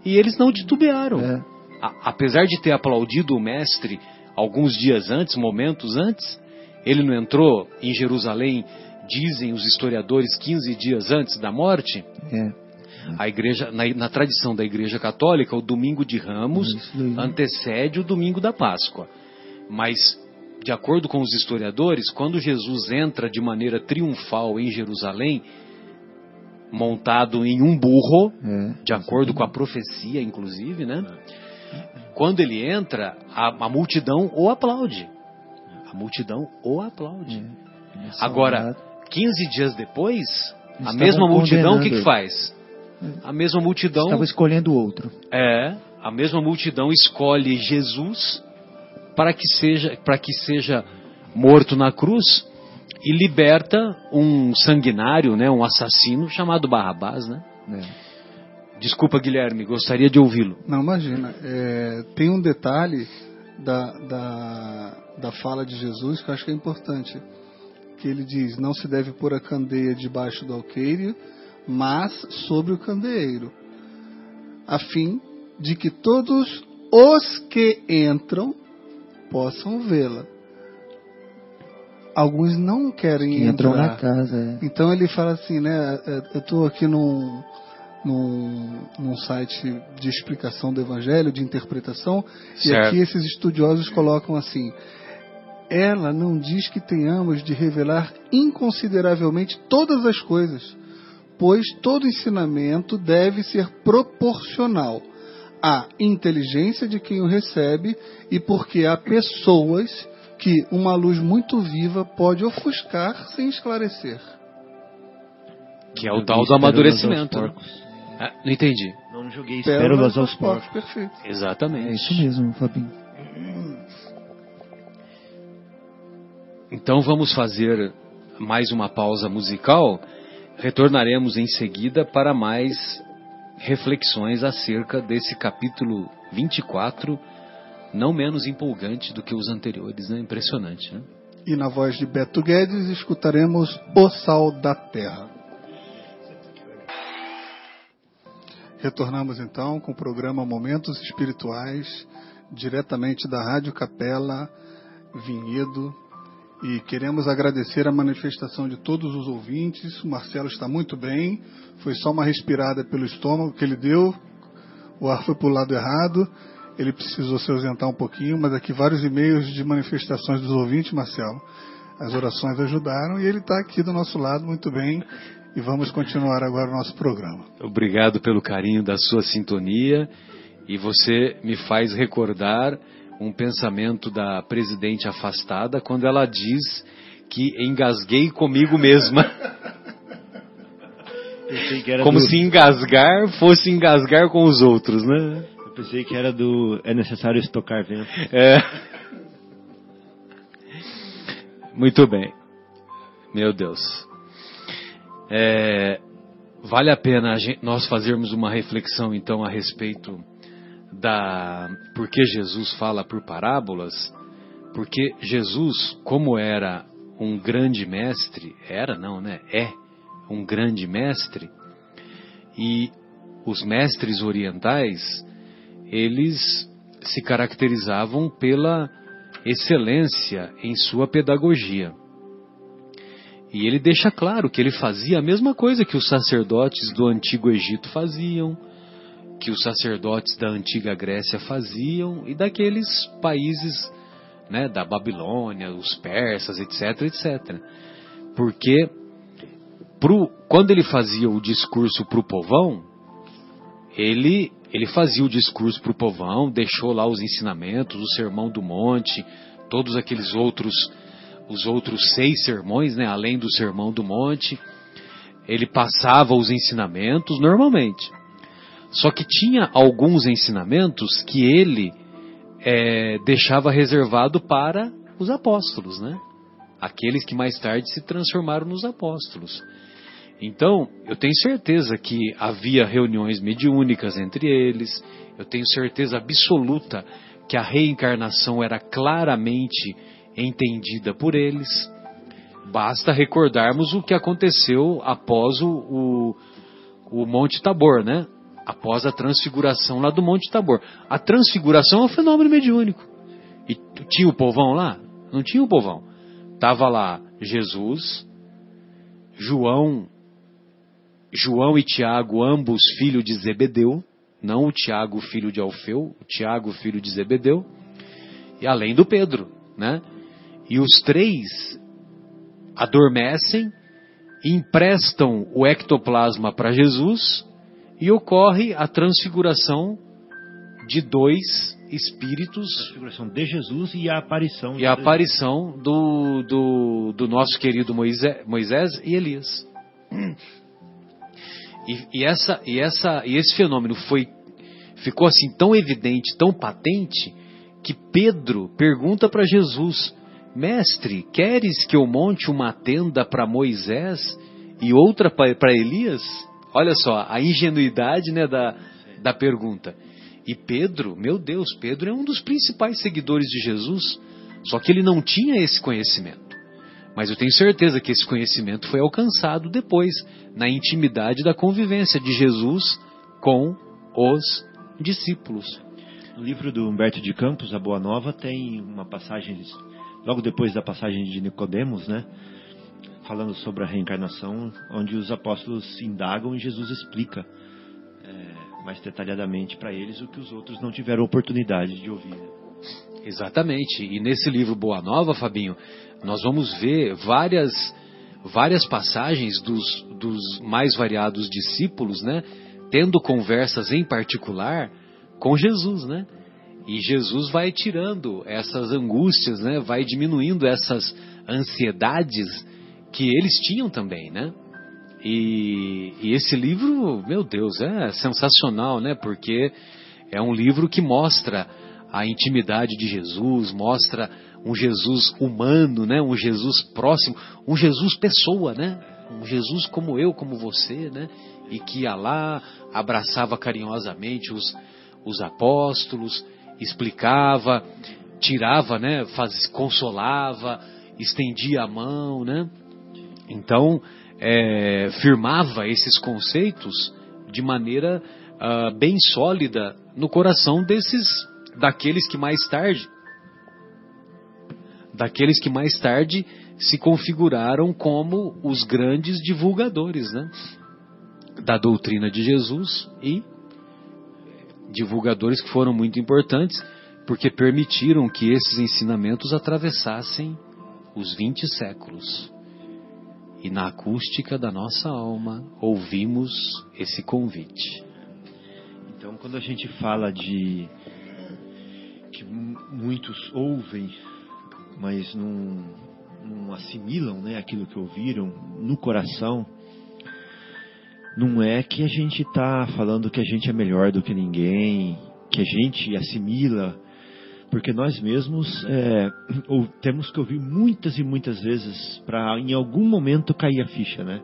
e eles não titubearam. É. A- apesar de ter aplaudido o mestre alguns dias antes, momentos antes, ele não entrou em Jerusalém, dizem os historiadores, 15 dias antes da morte. É. A igreja, na, na tradição da Igreja Católica, o domingo de Ramos antecede o domingo da Páscoa. Mas, de acordo com os historiadores, quando Jesus entra de maneira triunfal em Jerusalém, montado em um burro, É. de acordo com a profecia, inclusive, né? Quando ele entra, a, a multidão o aplaude. A multidão o aplaude. É. Agora, 15 dias depois, a mesma multidão, o que, que faz? A mesma multidão Estava escolhendo outro. é, a mesma multidão escolhe Jesus para que seja, para que seja morto na cruz e liberta um sanguinário, né, um assassino chamado Barrabás, né? É. Desculpa, Guilherme, gostaria de ouvi-lo. Não, imagina. É, tem um detalhe da, da, da fala de Jesus que eu acho que é importante. Que ele diz, não se deve pôr a candeia debaixo do alqueire, mas sobre o candeeiro, a fim de que todos os que entram possam vê-la. Alguns não querem Que entrou entrar. na casa. É. Então ele fala assim, né? é, Eu estou aqui num, num, num site de explicação do Evangelho, de interpretação, e Certo. aqui esses estudiosos colocam assim: ela não diz que tenhamos de revelar inconsideravelmente todas as coisas, pois todo ensinamento deve ser proporcional à inteligência de quem o recebe e porque há pessoas que uma luz muito viva pode ofuscar sem esclarecer. Que é o tal do amadurecimento. né? Ah, não entendi. Não joguei pérolas aos porcos. perfeito. Exatamente. É isso mesmo, Fabinho. Então vamos fazer mais uma pausa musical. Retornaremos em seguida para mais reflexões acerca desse capítulo 24, não menos empolgante do que os anteriores, né? Impressionante, né? E na voz de Beto Guedes escutaremos O Sal da Terra. Retornamos então com o programa Momentos Espirituais, diretamente da Rádio Capela Vinhedo. E queremos agradecer a manifestação de todos os ouvintes. O Marcelo está muito bem. Foi só uma respirada pelo estômago que ele deu. O ar foi para o lado errado. Ele precisou se ausentar um pouquinho, mas aqui vários e-mails de manifestações dos ouvintes, Marcelo. As orações ajudaram e ele está aqui do nosso lado muito bem. E vamos continuar agora o nosso programa. Obrigado pelo carinho da sua sintonia e você me faz recordar um pensamento da presidente afastada quando ela diz que engasguei comigo mesma. [LAUGHS] Pensei que era Como do, se engasgar fosse engasgar com os outros, né? Pensei que era do. É necessário estocar vento. É. Muito bem. Meu Deus. É, vale a pena nós fazermos uma reflexão então a respeito da por que Jesus fala por parábolas? Porque Jesus, como era um grande mestre, era não, né? É um grande mestre. E os mestres orientais, eles se caracterizavam pela excelência em sua pedagogia. E ele deixa claro que ele fazia a mesma coisa que os sacerdotes do antigo Egito faziam, que os sacerdotes da antiga Grécia faziam e daqueles países, né, da Babilônia, os persas, etc, etc. Porque pro, quando ele fazia o discurso para o povão, ele ele fazia o discurso para o povão, deixou lá os ensinamentos, o sermão do monte, todos aqueles outros, os outros seis sermões, né, além do sermão do monte. Ele passava os ensinamentos normalmente. Só que tinha alguns ensinamentos que ele é, deixava reservado para os apóstolos, né? Aqueles que mais tarde se transformaram nos apóstolos. Então, eu tenho certeza que havia reuniões mediúnicas entre eles, eu tenho certeza absoluta que a reencarnação era claramente entendida por eles. Basta recordarmos o que aconteceu após o, o, o Monte Tabor, né? Após a transfiguração lá do Monte Tabor. A transfiguração é um fenômeno mediúnico. E tinha o povão lá? Não tinha o povão. Tava lá Jesus, João João e Tiago, ambos filhos de Zebedeu, não o Tiago, filho de Alfeu, o Tiago, filho de Zebedeu, e além do Pedro, né? E os três adormecem, emprestam o ectoplasma para Jesus e ocorre a transfiguração de dois espíritos. A transfiguração de Jesus e a aparição. E a aparição do, do, do nosso querido Moisés, Moisés e Elias. [CLEARS THROAT] E, e, essa, e, essa, e esse fenômeno foi, ficou assim tão evidente, tão patente, que Pedro pergunta para Jesus: Mestre, queres que eu monte uma tenda para Moisés e outra para Elias? Olha só, a ingenuidade né, da, da pergunta. E Pedro, meu Deus, Pedro é um dos principais seguidores de Jesus, só que ele não tinha esse conhecimento. Mas eu tenho certeza que esse conhecimento foi alcançado depois, na intimidade da convivência de Jesus com os discípulos. No livro do Humberto de Campos, A Boa Nova, tem uma passagem, logo depois da passagem de Nicodemos, né? Falando sobre a reencarnação, onde os apóstolos indagam e Jesus explica é, mais detalhadamente para eles o que os outros não tiveram oportunidade de ouvir. Exatamente. E nesse livro Boa Nova, Fabinho, nós vamos ver várias, várias passagens dos, dos mais variados discípulos, né? Tendo conversas em particular com Jesus, né? E Jesus vai tirando essas angústias, né? Vai diminuindo essas ansiedades que eles tinham também, né? E, e, esse livro, meu Deus, é sensacional, né? Porque é um livro que mostra a intimidade de Jesus, mostra um Jesus humano, né? Um Jesus próximo, um Jesus pessoa, né? Um Jesus como eu, como você, né? E que ia lá, abraçava carinhosamente os, os apóstolos, explicava, tirava, né? Faz, consolava, estendia a mão, né? Então, é, firmava esses conceitos de maneira uh, bem sólida no coração desses, daqueles que mais tarde daqueles que mais tarde se configuraram como os grandes divulgadores né, da doutrina de Jesus e divulgadores que foram muito importantes porque permitiram que esses ensinamentos atravessassem os 20 séculos. E na acústica da nossa alma ouvimos esse convite. Então, quando a gente fala de que muitos ouvem mas não, não assimilam né, aquilo que ouviram no coração, não é que a gente está falando que a gente é melhor do que ninguém, que a gente assimila, porque nós mesmos é, ou, temos que ouvir muitas e muitas vezes para em algum momento cair a ficha, né?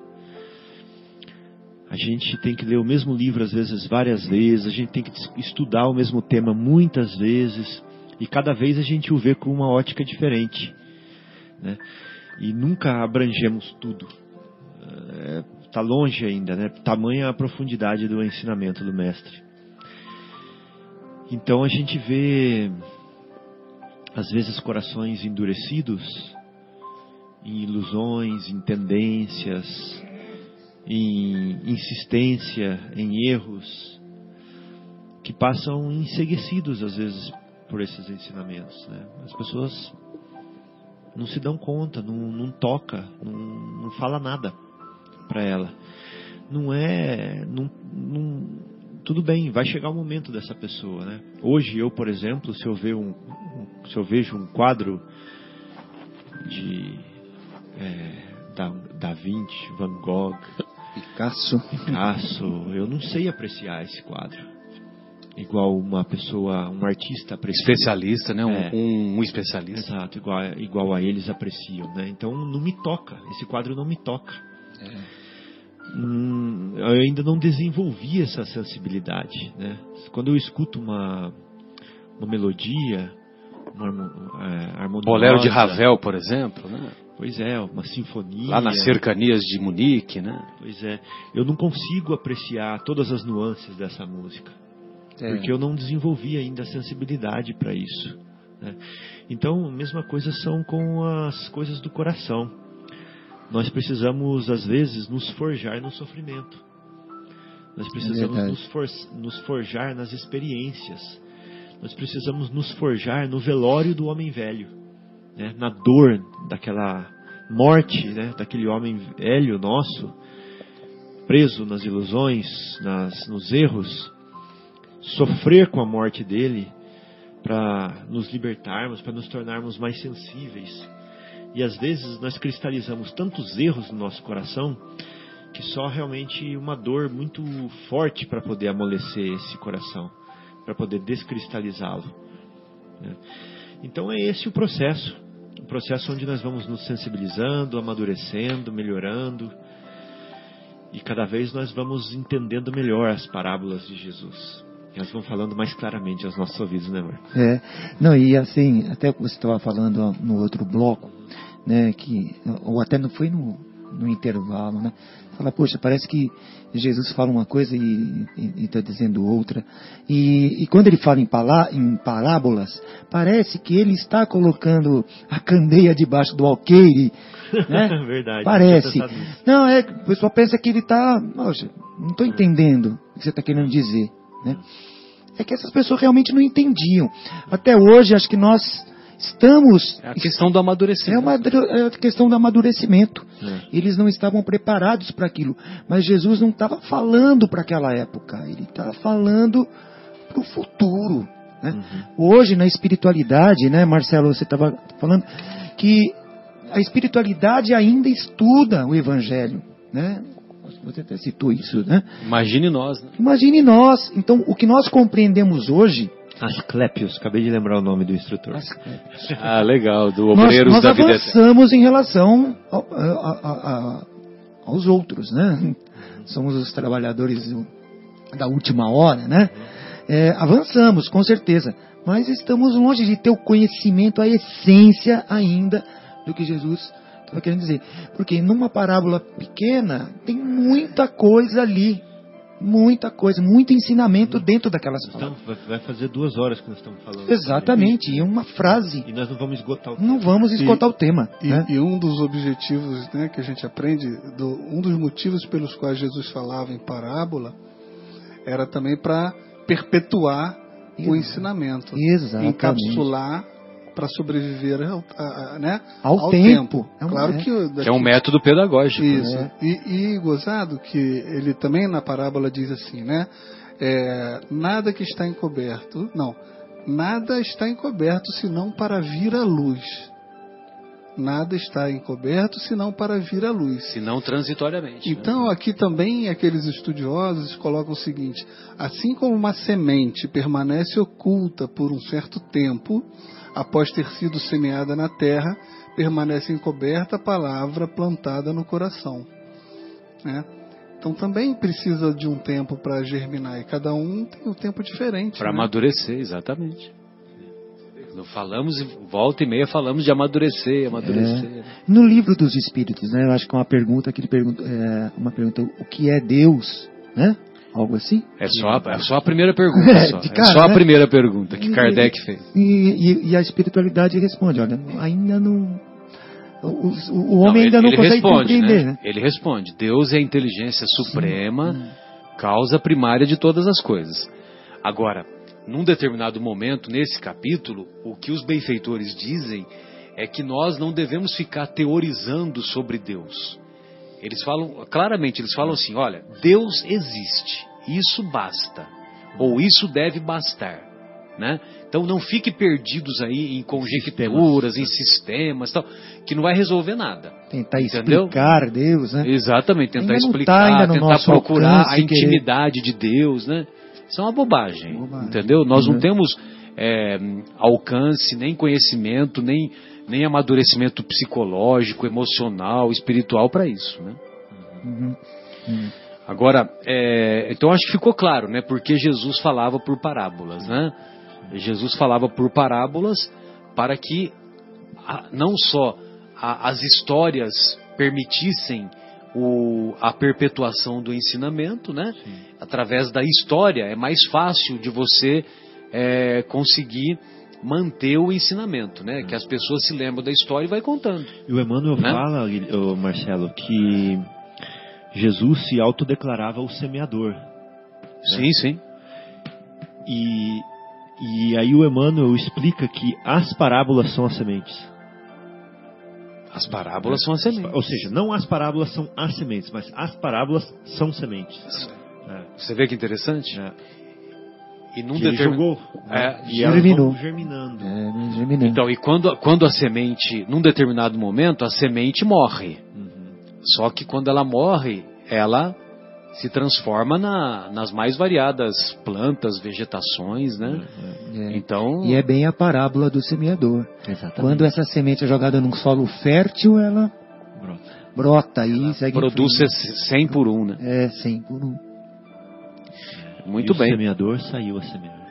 A gente tem que ler o mesmo livro às vezes várias vezes, a gente tem que estudar o mesmo tema muitas vezes e cada vez a gente o vê com uma ótica diferente. Né? E nunca abrangemos tudo. Está é, longe ainda, né? tamanha a profundidade do ensinamento do Mestre. Então a gente vê, às vezes, corações endurecidos em ilusões, em tendências, em insistência, em erros, que passam enseguecidos, às vezes, por esses ensinamentos. Né? As pessoas não se dão conta, não, não toca, não, não fala nada para ela. Não é, não, não, tudo bem, vai chegar o momento dessa pessoa, né? Hoje eu, por exemplo, se eu ver um, um se eu vejo um quadro de é, da, da Vinci, Van Gogh, Picasso. Picasso, eu não sei apreciar esse quadro. Igual uma pessoa, um artista aprecia. Especialista, né? Um, É. um- especialista. Exato, igual, igual a eles apreciam, né? Então não me toca, esse quadro não me toca. Hum, eu ainda não desenvolvi essa sensibilidade, né? Quando eu escuto uma, uma melodia, uma é, harmoniosa, Bolero de Ravel, por exemplo, né? pois é, uma sinfonia, Lá nas cercanias de Munique, né? pois é, eu não consigo apreciar todas as nuances dessa música. É. porque eu não desenvolvi ainda a sensibilidade para isso. né? Então, a mesma coisa são com as coisas do coração. Nós precisamos, às vezes, nos forjar no sofrimento. Nós precisamos verdade. nos, for- nos forjar nas experiências. Nós precisamos nos forjar no velório do homem velho, né? na dor daquela morte, né? daquele homem velho nosso, preso nas ilusões, nas, nos erros, sofrer com a morte dele para nos libertarmos, para nos tornarmos mais sensíveis. E às vezes nós cristalizamos tantos erros no nosso coração que só realmente uma dor muito forte para poder amolecer esse coração, para poder descristalizá-lo. né? Então é esse o processo, o processo onde nós vamos nos sensibilizando, amadurecendo, melhorando e cada vez nós vamos entendendo melhor as parábolas de Jesus. Elas vão falando mais claramente aos nossos ouvidos, né, amor? É, não, e assim, até o que você estava falando no outro bloco, né, que, ou até não foi no, no intervalo, né, fala, poxa, parece que Jesus fala uma coisa e está dizendo outra, e, e quando ele fala em, palá, em parábolas, parece que ele está colocando a candeia debaixo do alqueire, né, [LAUGHS] Verdade. Parece. Não, é, o pessoal pensa que ele está. Poxa, não estou entendendo o que você está querendo dizer. Né? É que essas pessoas realmente não entendiam. Até hoje, acho que nós estamos. É a questão do É amadurecimento. uma é a questão do amadurecimento. É. Eles não estavam preparados para aquilo. Mas Jesus não estava falando para aquela época. Ele estava falando para o futuro. Né? Hoje, na espiritualidade, né, Marcelo, você estava falando que a espiritualidade ainda estuda o Evangelho. Né? Você até citou isso, né? Imagine nós, né? Imagine nós. Então, o que nós compreendemos hoje. Asclepios, acabei de lembrar o nome do instrutor. [LAUGHS] Ah, legal, do nós, Obreiros nós da Vida Eterna. avançamos em relação ao- a- a- a- aos outros, né? Somos os trabalhadores do- da última hora, né? É, avançamos, com certeza, mas estamos longe de ter o conhecimento, a essência ainda do que Jesus estava querendo dizer. Porque numa parábola pequena tem muita coisa ali, muita coisa, muito ensinamento dentro daquelas Então, palavras. vai- vai fazer duas horas que nós estamos falando. Exatamente, e uma frase. E nós não vamos esgotar o Não vamos esgotar o tema. E, né? e um dos objetivos né, que a gente aprende, do- um dos motivos pelos quais Jesus falava em parábola, era também para perpetuar o Ex- ensinamento, Exatamente. encapsular para sobreviver ao, a- a- né, Ao tempo. É um- claro é. que, o- Que é um método pedagógico. né? isso. E, e gozado que ele também na parábola diz assim, né? é, nada que está encoberto, não, nada está encoberto senão para vir a luz. Nada está encoberto senão para vir a luz. Se não transitoriamente. né? Então aqui também aqueles estudiosos colocam o seguinte: assim como uma semente permanece oculta por um certo tempo, após ter sido semeada na terra, permanece encoberta a palavra plantada no coração. né? Então também precisa de um tempo para germinar e cada um tem um tempo diferente. Para né? amadurecer, exatamente. Não falamos, volta e meia falamos de amadurecer, amadurecer. No livro dos Espíritos, né? Eu acho que é uma pergunta que ele pergunta, é, uma pergunta, o que é Deus, né? Algo assim. É, só, a- é só a primeira pergunta. [LAUGHS] É, só. de É cara, só a né? primeira pergunta que E- Kardec fez. E, e- e a espiritualidade responde, olha, ainda não, o, o- homem ele- ainda não ele consegue responde, compreender, né? né? Ele responde: Deus é a inteligência suprema, causa primária de todas as coisas. Agora, num determinado momento, nesse capítulo, o que os benfeitores dizem é que nós não devemos ficar teorizando sobre Deus. Eles falam, claramente, eles falam assim: olha, Deus existe. isso basta, ou isso deve bastar. Né? Então não fique perdidos aí em conjecturas, em sistemas, tal, que não vai resolver nada. Tentar Entendeu? explicar Deus, né? Exatamente, tentar tá explicar, no tentar procurar alcance, a intimidade de Deus, né? Isso é uma bobagem, Bobagem. entendeu? Nós não Uhum. temos é, alcance, nem conhecimento, nem, nem amadurecimento psicológico, emocional, espiritual para isso, né? Uhum. Uhum. Agora, é, então acho que ficou claro, né? Porque Jesus falava por parábolas, né? Jesus falava por parábolas para que a- não só a- as histórias permitissem o- a perpetuação do ensinamento, né? Através da história é mais fácil de você é, conseguir manter o ensinamento, né? Que as pessoas se lembram da história e vai contando. E o Emmanuel Né? fala, Marcelo, que Jesus se autodeclarava o semeador. Sim, sim. E, e aí o Emmanuel explica que as parábolas são as sementes. As parábolas são as sementes. Ou seja, não as parábolas são as sementes, mas as parábolas são sementes. É, Você vê que interessante? é. E num Que ele determin- jogou. né? É, e elas germinou. vão germinando. É, germinando. Então, e quando, quando a semente, num determinado momento, a semente morre. Uhum. Só que quando ela morre, ela se transforma na- nas mais variadas plantas, vegetações, né? É. Então, E é bem a parábola do semeador. Exatamente. Quando essa semente é jogada num solo fértil, ela Brota. brota e segue em produz frente. 100 por um, né? É, 100 por um. Muito e bem. O semeador saiu a semear.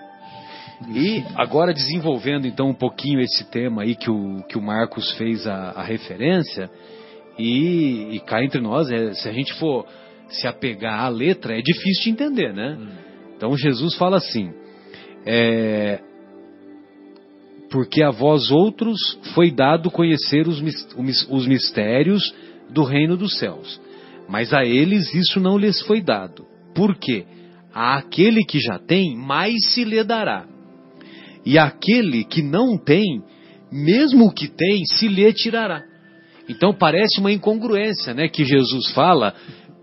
E agora desenvolvendo então um pouquinho esse tema aí que o, que o Marcos fez a, a referência, e, e cá entre nós, é, se a gente for se apegar à letra, é difícil de entender, né? Então Jesus fala assim: é, porque a vós outros foi dado conhecer os, os mistérios do reino dos céus, mas a eles isso não lhes foi dado. Por quê? A aquele que já tem, mais se lhe dará. E aquele que não tem, mesmo o que tem, se lhe tirará. Então parece uma incongruência, né, que Jesus fala,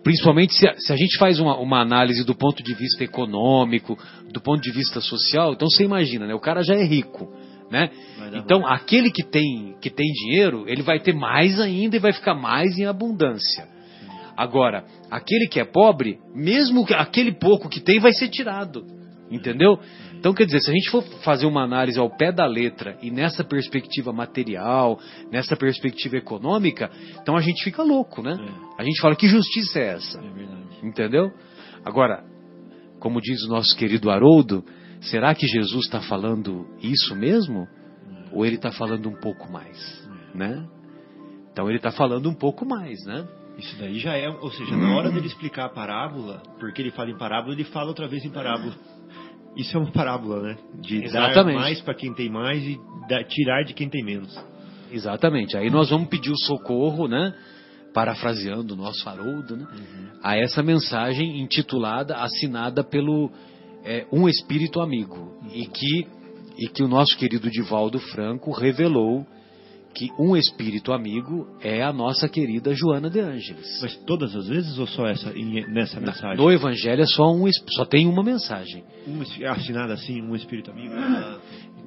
principalmente se a, se a gente faz uma, uma análise do ponto de vista econômico, do ponto de vista social, então você imagina, né, o cara já é rico, né? Então aquele que tem que tem dinheiro, ele vai ter mais ainda e vai ficar mais em abundância. Agora, aquele que é pobre, mesmo que- aquele pouco que tem vai ser tirado. Entendeu? Então, quer dizer, se a gente for fazer uma análise ao pé da letra e nessa perspectiva material, nessa perspectiva econômica, então a gente fica louco, né? A gente fala, que justiça é essa? É verdade. Entendeu? Agora, como diz o nosso querido Haroldo, será que Jesus está falando isso mesmo? Ou ele está falando um pouco mais? Né? Então ele está falando um pouco mais, né? Isso daí já é, ou seja, na hora dele explicar a parábola, porque ele fala em parábola, ele fala outra vez em parábola. Isso é uma parábola, né? De Exatamente. dar mais para quem tem mais e dar- tirar de quem tem menos. Exatamente. Aí nós vamos pedir o socorro, né? Parafraseando o nosso Haroldo, né? A essa mensagem intitulada, assinada pelo é, Um Espírito Amigo. E que, e que o nosso querido Divaldo Franco revelou que um espírito amigo é a nossa querida Joana de Ângeles. Mas todas as vezes ou só essa nessa mensagem? No Evangelho é só, um, só tem uma mensagem. Um, es- assinado assim, um espírito amigo? Ah,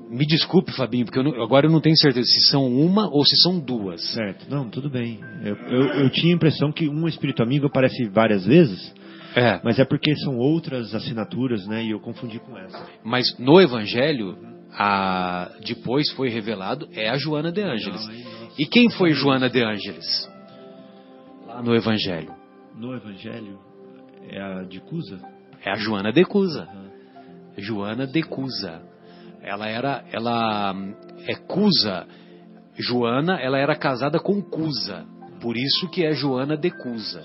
Me desculpe, Fabinho, porque eu não- agora eu não tenho certeza se são uma ou se são duas. certo. Não, tudo bem. Eu, eu, eu tinha a impressão que um espírito amigo aparece várias vezes, É. mas é porque são outras assinaturas, né? E eu confundi com essa. Mas no Evangelho, a, depois foi revelado, é a Joana de Ângeles. E quem foi Joana de Ângeles? Lá no Evangelho. No Evangelho, é a de Cusa? É a Joana de Cusa. Joana de Cusa. Ela era, ela é Cusa. Joana, ela era casada com Cusa. Por isso que é Joana de Cusa.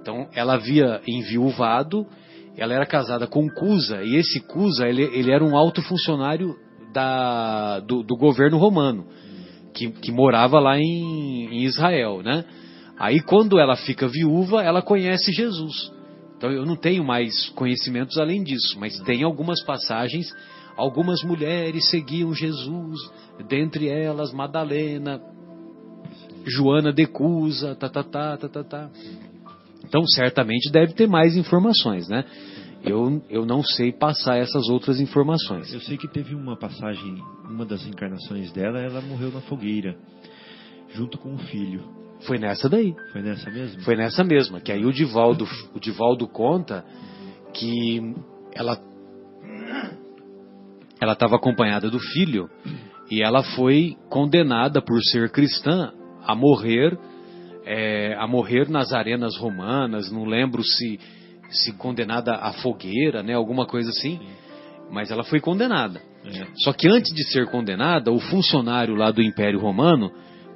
Então, ela havia enviuvado, ela era casada com Cusa, e esse Cusa, ele, ele era um alto funcionário da, do, do governo romano, que, que morava lá em, em Israel, né? Aí, quando ela fica viúva, ela conhece Jesus. Então, eu não tenho mais conhecimentos além disso, mas tem algumas passagens, algumas mulheres seguiam Jesus, dentre elas Madalena, Joana de Cusa, tá, tá, tá, tá, tá, tá. Então, certamente deve ter mais informações, né? Eu, eu não sei passar essas outras informações. Eu sei que teve uma passagem, uma das encarnações dela, ela morreu na fogueira, junto com o filho. Foi nessa daí. Foi nessa mesmo? Foi nessa mesma. Que aí o Divaldo, o Divaldo conta que ela ela estava acompanhada do filho e ela foi condenada por ser cristã a morrer é, a morrer nas arenas romanas. Não lembro se se condenada à fogueira, né? Alguma coisa assim. Mas ela foi condenada. É. Só que antes de ser condenada, o funcionário lá do Império Romano,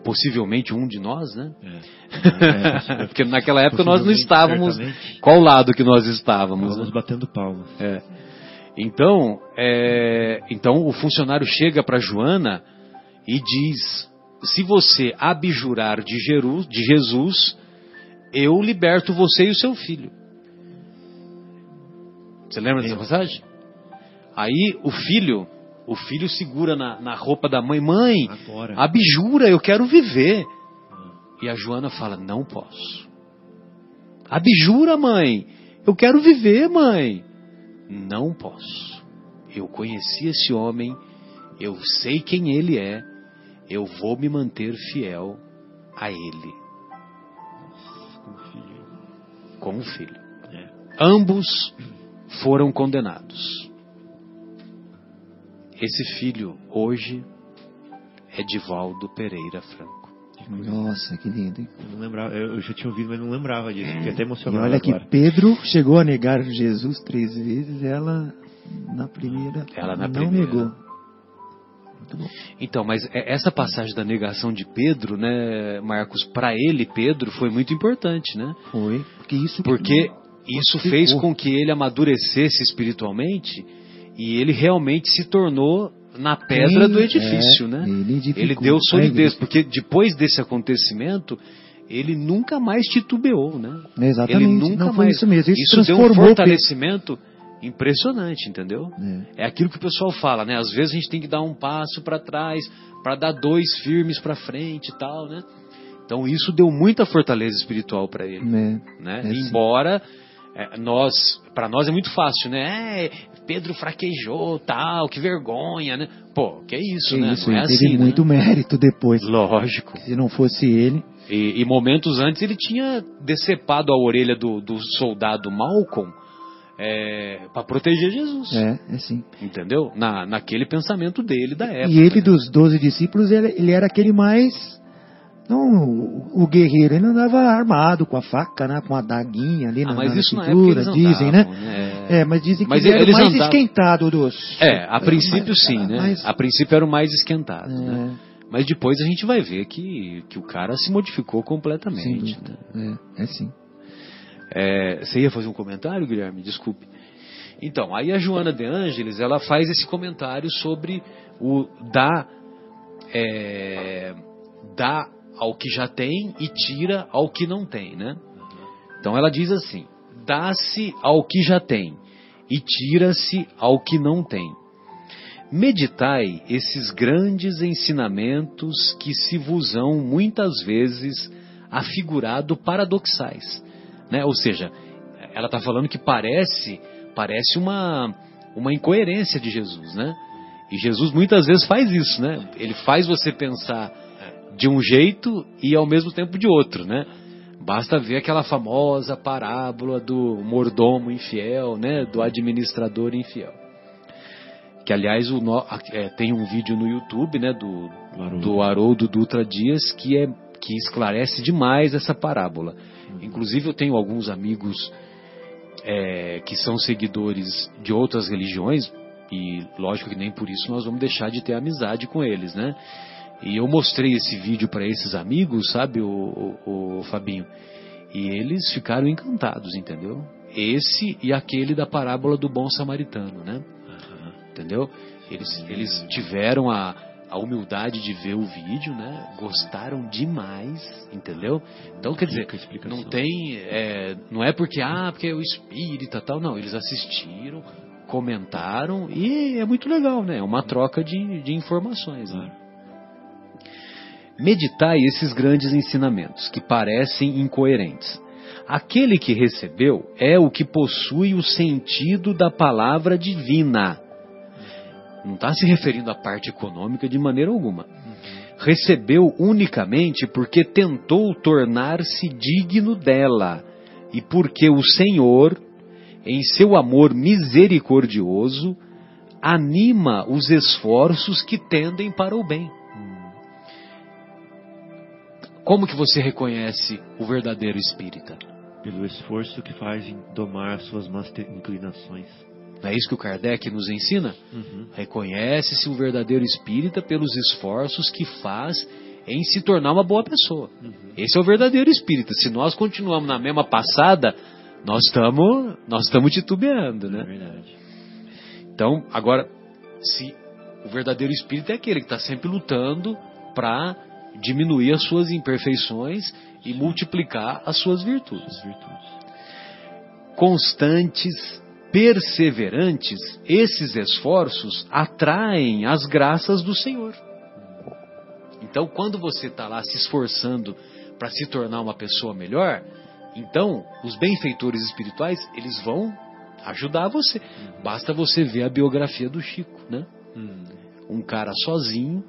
possivelmente um de nós, né? É. [LAUGHS] Porque naquela época nós não estávamos. certamente. Qual lado que nós estávamos? Estávamos né? batendo palmas. É. Então, é, então o funcionário chega para Joana e diz: se você abjurar de, Jeru, de Jesus, eu liberto você e o seu filho. Você lembra dessa passagem? Aí o filho, o filho segura na, na roupa da mãe, mãe, Agora. abjura, eu quero viver. E a Joana fala: Não posso. Abjura, mãe. Eu quero viver, mãe. Não posso. Eu conheci esse homem, eu sei quem ele é, eu vou me manter fiel a ele, Com o filho. com o filho. É. Ambos foram condenados. Esse filho hoje é Divaldo Pereira Franco. Nossa, que lindo. hein? Eu não lembrava, eu já tinha ouvido, mas não lembrava disso. Fiquei até E emocionado olha que agora. Pedro chegou a negar Jesus três vezes, ela na primeira Ela na não primeira. negou. Então, mas é- essa passagem da negação de Pedro, né, Marcos, para ele, Pedro, foi muito importante, né? Foi, porque isso Porque isso fez com que ele amadurecesse espiritualmente e ele realmente se tornou na pedra Quem do edifício, é, né? ele Ele deu a solidez, porque depois desse acontecimento, ele nunca mais titubeou, né? Exatamente, Ele nunca não foi mais. isso mesmo. Isso, deu um fortalecimento impressionante, entendeu? É. É aquilo que o pessoal fala, né? Às vezes a gente tem que dar um passo para trás para dar dois firmes para frente e tal, né? Então isso deu muita fortaleza espiritual para ele, É. né? É, sim. É, nós, para nós é muito fácil, né? É, Pedro fraquejou, tal, que vergonha, né? Pô, que isso, Que né? isso, Não é ele teve assim, né? muito mérito depois. Lógico. Se não fosse ele, E, e momentos antes ele tinha decepado a orelha do, do soldado Malcolm para proteger Jesus. é, é sim. Entendeu? Na, naquele pensamento dele da época. E ele, né? dos doze discípulos, ele, ele era aquele mais. Não, o, guerreiro, ele andava armado com a faca, né, com a daguinha ali Ah, na, mas na isso cintura, dizem, né? andavam, né? É, mas dizem que Mas ele era mais andavam- esquentado dos. É, a princípio mas- sim, né? A princípio era o mais esquentado, É. né? Mas depois a gente vai ver que, que o cara se modificou completamente. dúvida. né? É, é sim. É, você ia fazer um comentário, Guilherme? Desculpe. Então, aí a Joana de Ângeles, ela faz esse comentário sobre o dar, é, dá ao que já tem e tira ao que não tem, né? Então ela diz assim: dá-se ao que já tem e tira-se ao que não tem. Meditai esses grandes ensinamentos que se vos hão muitas vezes afigurado paradoxais, né? Ou seja, ela está falando que parece parece uma uma incoerência de Jesus, né? E Jesus muitas vezes faz isso, né? Ele faz você pensar de um jeito e ao mesmo tempo de outro, né? Basta ver aquela famosa parábola do mordomo infiel, né? Do administrador infiel. Que aliás o é, tem um vídeo no YouTube, né? Do, Do Haroldo. do Haroldo Dutra Dias que é que esclarece demais essa parábola. Inclusive eu tenho alguns amigos é, que são seguidores de outras religiões e lógico que nem por isso nós vamos deixar de ter amizade com eles, né? E eu mostrei esse vídeo para esses amigos, sabe, o, o, o Fabinho, e eles ficaram encantados, entendeu? Esse e aquele da parábola do bom samaritano, né? Entendeu? Eles, eles tiveram a, a humildade de ver o vídeo, né? Gostaram demais, entendeu? Então, quer dizer, não tem, é, não é porque ah, porque é o espírita tal, não. Eles assistiram, comentaram e é muito legal, né? É uma troca de, de informações. Né? Meditai esses grandes ensinamentos que parecem incoerentes. Aquele que recebeu é o que possui o sentido da palavra divina. Não está se referindo à parte econômica de maneira alguma. Recebeu unicamente porque tentou tornar-se digno dela e porque o Senhor, em seu amor misericordioso, anima os esforços que tendem para o bem. Como que você reconhece o verdadeiro espírita? Pelo esforço que faz em domar as suas más inclinações. Não é isso que o Kardec nos ensina? Uhum. Reconhece-se o verdadeiro espírita pelos esforços que faz em se tornar uma boa pessoa. Esse é o verdadeiro espírita. Se nós continuamos na mesma passada, nós estamos nós estamos titubeando, É né? verdade. Então, agora, se o verdadeiro espírito é aquele que está sempre lutando para diminuir as suas imperfeições e multiplicar as suas virtudes. Constantes, perseverantes, esses esforços atraem as graças do Senhor. Então, quando você está lá se esforçando para se tornar uma pessoa melhor, então os benfeitores espirituais eles vão ajudar você. Basta você ver a biografia do Chico, né? Hum. um cara sozinho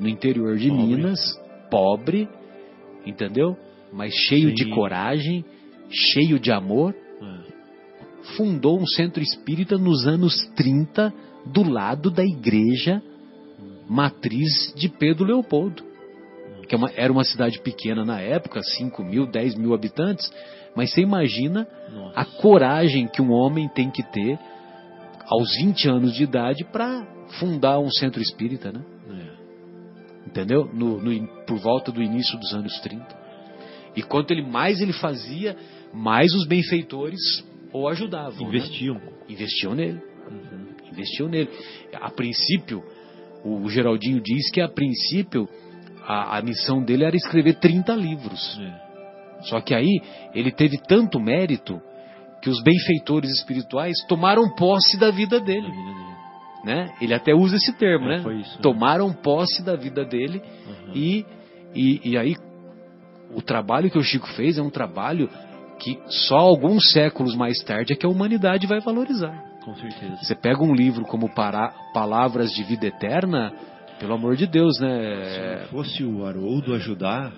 no interior de Pobre. Minas, pobre, entendeu? Mas cheio Sim. de coragem, cheio de amor, É. fundou um centro espírita nos anos 30 do lado da igreja matriz de Pedro Leopoldo. Que é era uma cidade pequena na época, 5 mil, 10 mil habitantes, mas você imagina Nossa. a coragem que um homem tem que ter aos 20 anos de idade para fundar um centro espírita, né? Entendeu? No, no por volta do início dos anos 30. E quanto ele mais ele fazia, mais os benfeitores o ajudavam. né? Investiam. Investiam nele. Uhum. Investiam nele. A princípio, o Geraldinho diz que a princípio a, a missão dele era escrever 30 livros. É. Só que aí ele teve tanto mérito que os benfeitores espirituais tomaram posse da vida dele. vida dele. Né? Ele até usa esse termo, É, né? isso, né? Tomaram posse da vida dele Uhum. e, e, e aí, o trabalho que o Chico fez é um trabalho que só alguns séculos mais tarde é que a humanidade vai valorizar. Com certeza. Você pega um livro como Pará- Palavras de Vida Eterna, pelo amor de Deus, Se né? não fosse o Haroldo ajudar,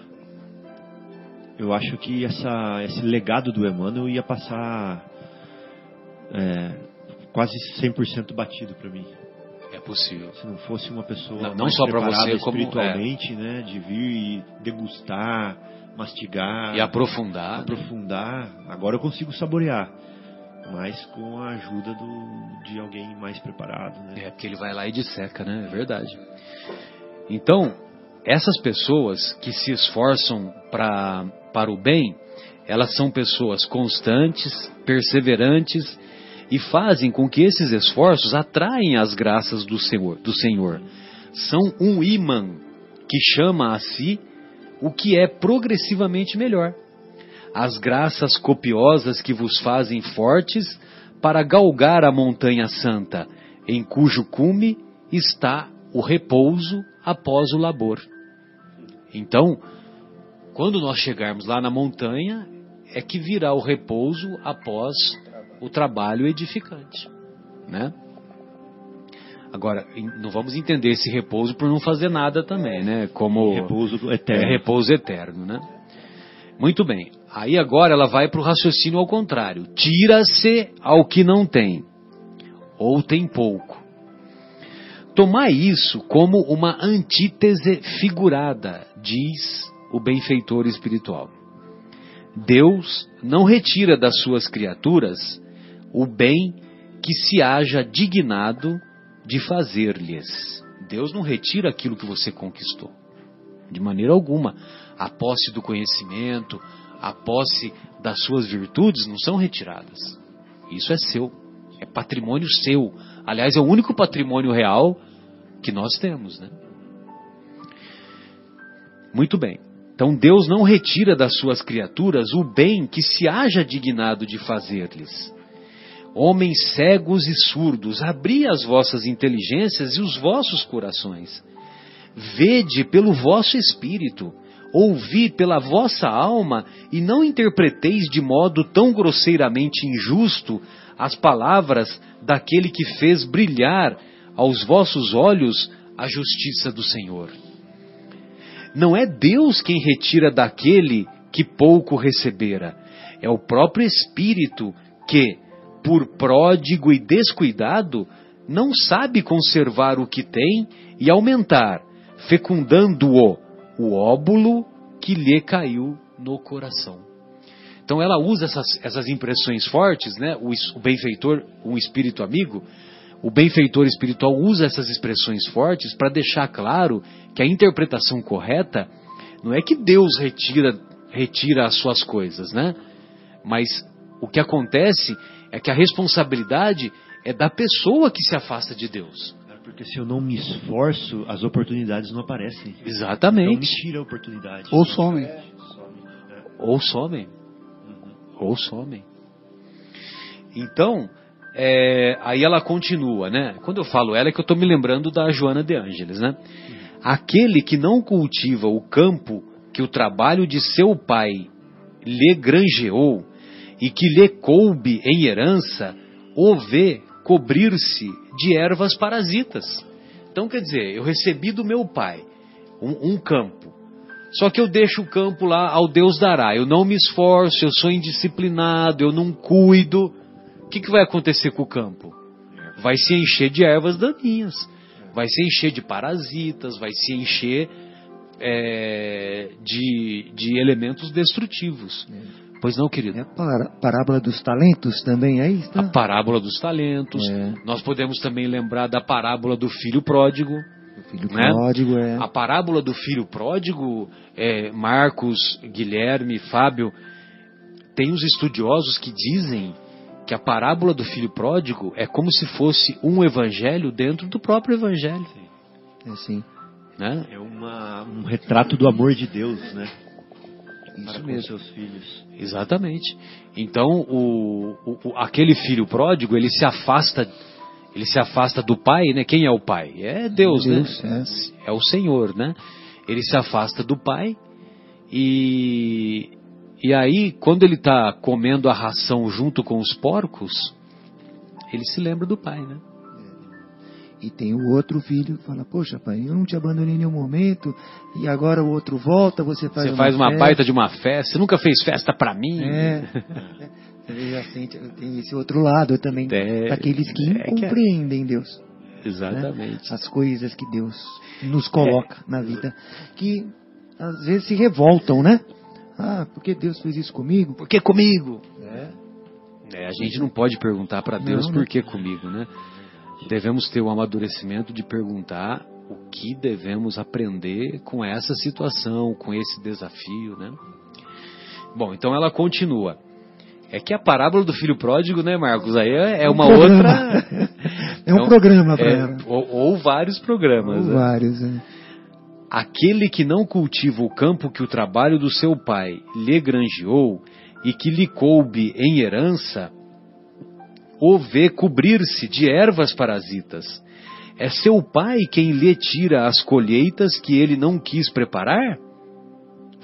eu acho que essa, esse legado do Emmanuel ia passar é, quase 100% batido para mim. É possível. Se não fosse uma pessoa Não- não só preparada você, como- é. espiritualmente, né, de vir e degustar, mastigar, E aprofundar. né? aprofundar, agora eu consigo saborear, mas com a ajuda do, de alguém mais preparado, né? É, porque ele vai lá e disseca, né? É verdade. Então, essas pessoas que se esforçam pra, para o bem, elas são pessoas constantes, perseverantes e fazem com que esses esforços atraem as graças do Senhor. Do Senhor. São um imã que chama a si o que é progressivamente melhor. As graças copiosas que vos fazem fortes para galgar a montanha santa, em cujo cume está o repouso após o labor. Então, quando nós chegarmos lá na montanha, é que virá o repouso após o trabalho edificante, né? Agora, não vamos entender esse repouso por não fazer nada também, né? Como Repouso é eterno. repouso eterno, né? Muito bem. Aí agora ela vai para o raciocínio ao contrário. Tira-se ao que não tem, ou tem pouco. Tomai isso como uma antítese figurada, diz o benfeitor espiritual. Deus não retira das suas criaturas o bem que se haja dignado de fazer-lhes. Deus não retira aquilo que você conquistou. De maneira alguma. A posse do conhecimento, a posse das suas virtudes não são retiradas. Isso é seu. É patrimônio seu. Aliás, é o único patrimônio real que nós temos, né? Muito bem. Então Deus não retira das suas criaturas o bem que se haja dignado de fazer-lhes. Homens cegos e surdos, abri as vossas inteligências e os vossos corações. Vede pelo vosso espírito ouvi pela vossa alma e não interpreteis de modo tão grosseiramente injusto as palavras daquele que fez brilhar aos vossos olhos a justiça do Senhor. Não é Deus quem retira daquele que pouco recebera, é o próprio Espírito que, por pródigo e descuidado, não sabe conservar o que tem e aumentar, fecundando-o, o óbulo que lhe caiu no coração. Então ela usa essas, essas impressões fortes, né? O, o benfeitor, um espírito amigo, o benfeitor espiritual usa essas expressões fortes para deixar claro que a interpretação correta não é que Deus retira, retira as suas coisas, né? Mas o que acontece é que a responsabilidade é da pessoa que se afasta de Deus. Porque se eu não me esforço, as oportunidades não aparecem. Exatamente. Então me tira a oportunidade. Ou somem. Ou somem. Ou somem. Então, é, aí ela continua, né? Quando eu falo ela é que eu estou me lembrando da Joana de Ângeles, né? Aquele que não cultiva o campo que o trabalho de seu pai lhe granjeou e que lhe coube em herança, o vê cobrir-se de ervas parasitas. Então, quer dizer, eu recebi do meu pai um, um, campo. Só que eu deixo o campo lá ao Deus dará. Eu não me esforço, eu sou indisciplinado, eu não cuido. O que, que vai acontecer com o campo? Vai se encher de ervas daninhas, vai se encher de parasitas, vai se encher é, de, de elementos destrutivos. Pois não, querido? É a parábola dos talentos também aí está? A parábola dos talentos. É. Nós podemos também lembrar da parábola do filho pródigo. O filho né? pródigo, é. A parábola do filho pródigo, é, Marcos, Guilherme, Fábio, tem os estudiosos que dizem que a parábola do filho pródigo é como se fosse um evangelho dentro do próprio evangelho. É sim. Né? É uma, um retrato do amor de Deus, né? Para com seus filhos. Exatamente. Então, o, o, aquele filho pródigo, ele se afasta, ele se afasta do pai, né? Quem é o pai? É Deus, Deus né? É. é o Senhor, né? Ele se afasta do pai e e aí, quando ele está comendo a ração junto com os porcos, ele se lembra do pai, né? E tem o outro filho que fala, poxa pai, eu não te abandonei em nenhum momento, e agora o outro volta, você faz Você uma faz uma festa. baita de uma festa, você nunca fez festa para mim. É. [LAUGHS] Você já sente, tem esse outro lado também, É, daqueles que é é- compreendem Deus. Exatamente. As coisas que Deus nos coloca na vida, que às vezes se revoltam, né? Ah, por que Deus fez isso comigo? Por que comigo? É. É, a gente não pode perguntar para Deus Não, por que comigo, né? Devemos ter o amadurecimento de perguntar o que devemos aprender com essa situação, com esse desafio, né? Bom, então ela continua. É que a parábola do filho pródigo, né, Marcos? Aí é, é uma programa. outra. [LAUGHS] É um programa para é, ela. ou, ou vários programas. né? Vários, é. Aquele que não cultiva o campo que o trabalho do seu pai lhe granjeou e que lhe coube em herança, o vê cobrir-se de ervas parasitas. É seu pai quem lhe tira as colheitas que ele não quis preparar?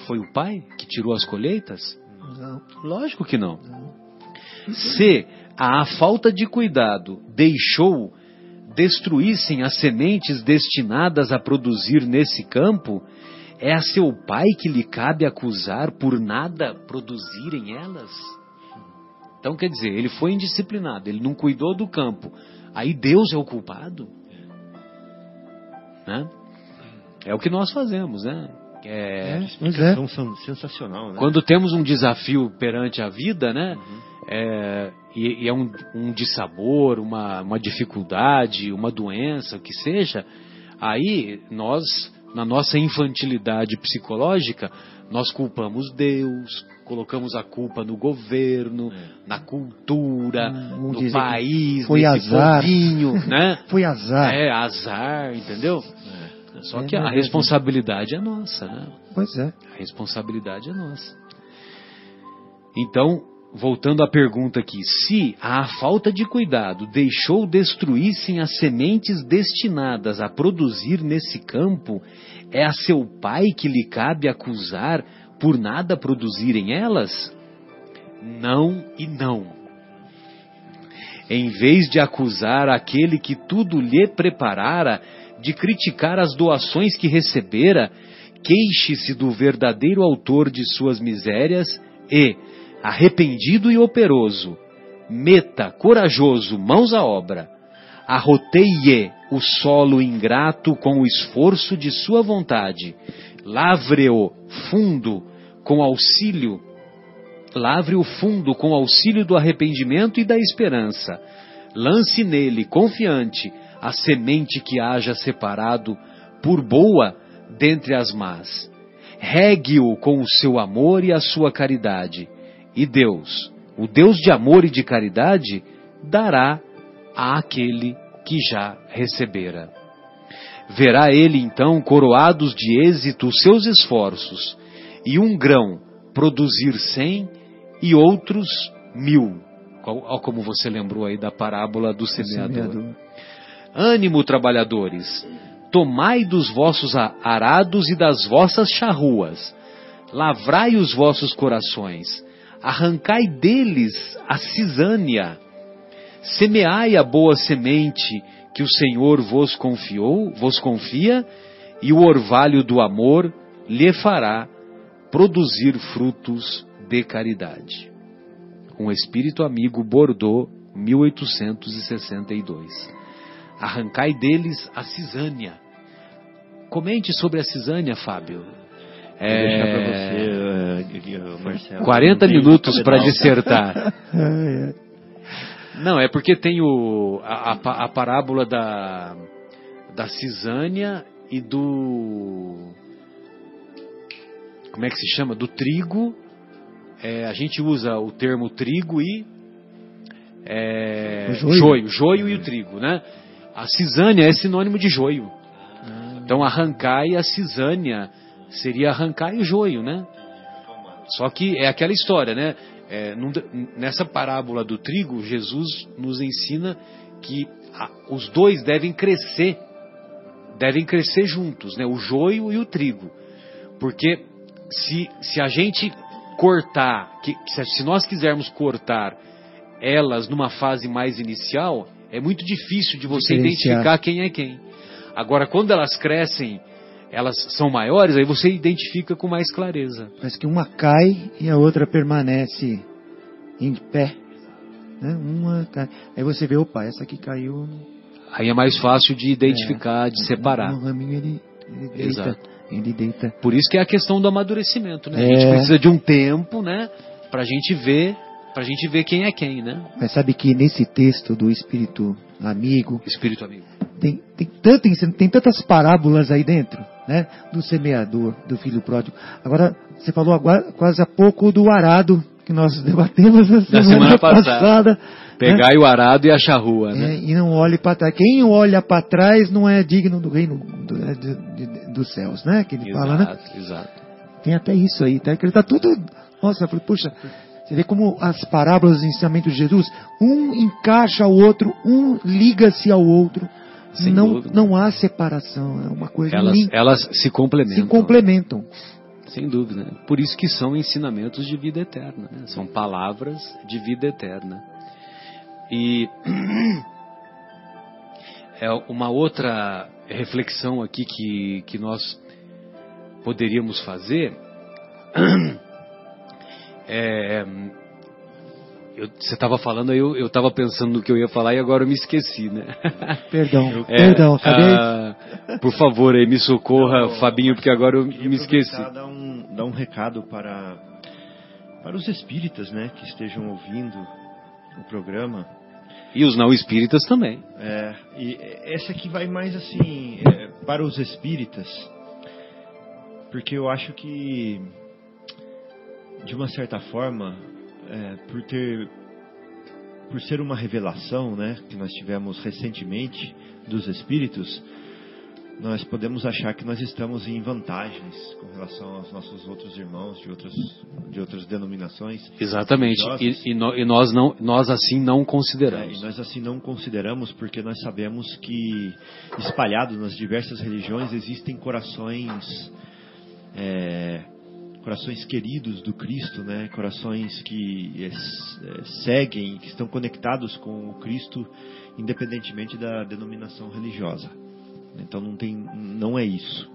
Foi o pai que tirou as colheitas? Não. Lógico que não. Se a falta de cuidado deixou destruíssem as sementes destinadas a produzir nesse campo, é a seu pai que lhe cabe acusar por nada produzirem elas? Então quer dizer, ele foi indisciplinado, ele não cuidou do campo. Aí Deus é o culpado? Né? É o que nós fazemos, né? É, é. Explicação sen- sensacional, né? quando temos um desafio perante a vida, né? É, e, e é um, um dissabor, uma, uma dificuldade, uma doença, o que seja, aí nós, na nossa infantilidade psicológica, nós culpamos Deus, colocamos a culpa no governo, na cultura, Hum, no país, foi azar. povinho, [LAUGHS] né? Foi azar. É, azar, entendeu? Só É que a responsabilidade é nossa, né? Pois é. A responsabilidade é nossa. Então, voltando à pergunta aqui, se a falta de cuidado deixou destruíssem as sementes destinadas a produzir nesse campo, é a seu pai que lhe cabe acusar por nada produzirem elas? Não e não. Em vez de acusar aquele que tudo lhe preparara, de criticar as doações que recebera, queixe-se do verdadeiro autor de suas misérias e, arrependido e operoso, meta, corajoso, mãos à obra, arroteie o solo ingrato com o esforço de sua vontade, lavre-o fundo com auxílio, lavre o fundo com auxílio do arrependimento e da esperança, lance nele, confiante, a semente que haja separado por boa dentre as más. Regue-o com o seu amor e a sua caridade. E Deus, o Deus de amor e de caridade, dará àquele que já recebera. Verá ele então coroados de êxito os seus esforços, e um grão produzir cem e outros mil. Como você lembrou aí da parábola do semeador. semeador. Ânimo, trabalhadores! Tomai dos vossos arados e das vossas charruas, lavrai os vossos corações, arrancai deles a cisânia, semeai a boa semente que o Senhor vos confiou, vos confia, e o orvalho do amor lhe fará produzir frutos de caridade. Com espírito amigo Bordeaux, 1862 arrancai deles a cisânia. Comente sobre a cisânia, Fábio. É... Você, uh, Marcelo, 40 minutos para dissertar. [LAUGHS] Não, é porque tem o, a, a, a, parábola da, da cisânia e do. Como é que se chama? Do trigo. É, a gente usa o termo trigo e. É, joio. joio, joio e o trigo, né? A cisânia é sinônimo de joio. Então arrancai a cisânia seria arrancar o joio, né? Só que é aquela história, né? É, nessa parábola do trigo, Jesus nos ensina que a, os dois devem crescer, devem crescer juntos, né? O joio e o trigo. Porque se, se a gente cortar, que, se nós quisermos cortar elas numa fase mais inicial, é muito difícil de você identificar quem é quem. Agora, quando elas crescem, elas são maiores, aí você identifica com mais clareza. Parece que uma cai e a outra permanece em pé. Né? Uma cai. Aí você vê, opa, essa aqui caiu. Aí é mais fácil de identificar, é, de separar. No raminho ele, ele deita. Exato. Ele deita. Por isso que é a questão do amadurecimento, né? É. A gente precisa de um tempo, né? Pra gente ver Pra gente ver quem é quem, né? Mas sabe que nesse texto do Espírito Amigo. Espírito Amigo. Tem, tem, tanto, tem tantas parábolas aí dentro, né? Do semeador, do filho pródigo. Agora, você falou agora, quase há pouco do arado, que nós [LAUGHS] debatemos na semana, semana passada. passada Pegar né? o arado e achar rua, né? É, e não olhe para trás. Quem olha para trás não é digno do reino do, é, de, de, dos céus, né? Que ele exato, fala, né? Exato. Tem até isso aí, tá? Que ele tá tudo. Nossa, eu falei, puxa, você vê como as parábolas do ensinamento de Jesus, um encaixa ao outro, um liga-se ao outro. Sem não, não há separação, é uma coisa elas, elas se complementam. Se complementam. Sem dúvida. Por isso que são ensinamentos de vida eterna. Né? São palavras de vida eterna. E [CLEARS THROAT] é uma outra reflexão aqui que, que nós poderíamos fazer [CLEARS THROAT] É, eu, você estava falando, eu estava pensando no que eu ia falar e agora eu me esqueci, né? [LAUGHS] Perdão, é, perdão, acabei. Ah, por favor, aí, me socorra, Fabinho, porque agora eu me esqueci. Dar um, dar um recado para, para os espíritas, né, que estejam ouvindo o programa. E os não espíritas também. É, e essa aqui vai mais assim, é, para os espíritas, porque eu acho que de uma certa forma, é, por ter por ser uma revelação, né, que nós tivemos recentemente dos espíritos, nós podemos achar que nós estamos em vantagens com relação aos nossos outros irmãos de outras, de outras denominações. Exatamente. E, e no- e nós, não, nós assim não É, consideramos. e nós assim não consideramos porque nós sabemos que espalhados nas diversas religiões existem corações é, corações queridos do Cristo, né? Corações que é, seguem, que estão conectados com o Cristo, independentemente da denominação religiosa. Então não tem, não é isso.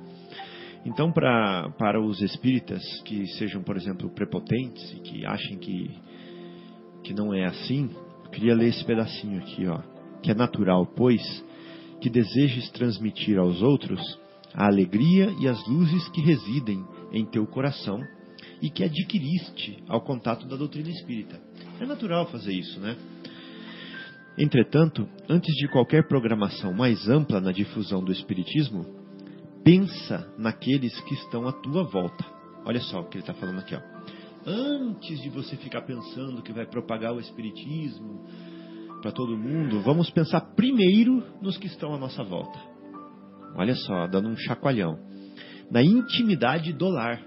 Então para para os espíritas que sejam, por exemplo, prepotentes e que achem que que não é assim, eu queria ler esse pedacinho aqui, ó, que é natural, pois que desejes transmitir aos outros a alegria e as luzes que residem em teu coração e que adquiriste ao contato da doutrina espírita. É natural fazer isso, né? Entretanto, antes de qualquer programação mais ampla na difusão do espiritismo, pensa naqueles que estão à tua volta. Olha só o que ele está falando aqui, ó. Antes de você ficar pensando que vai propagar o espiritismo para todo mundo, vamos pensar primeiro nos que estão à nossa volta. Olha só, dando um chacoalhão. Na intimidade do lar.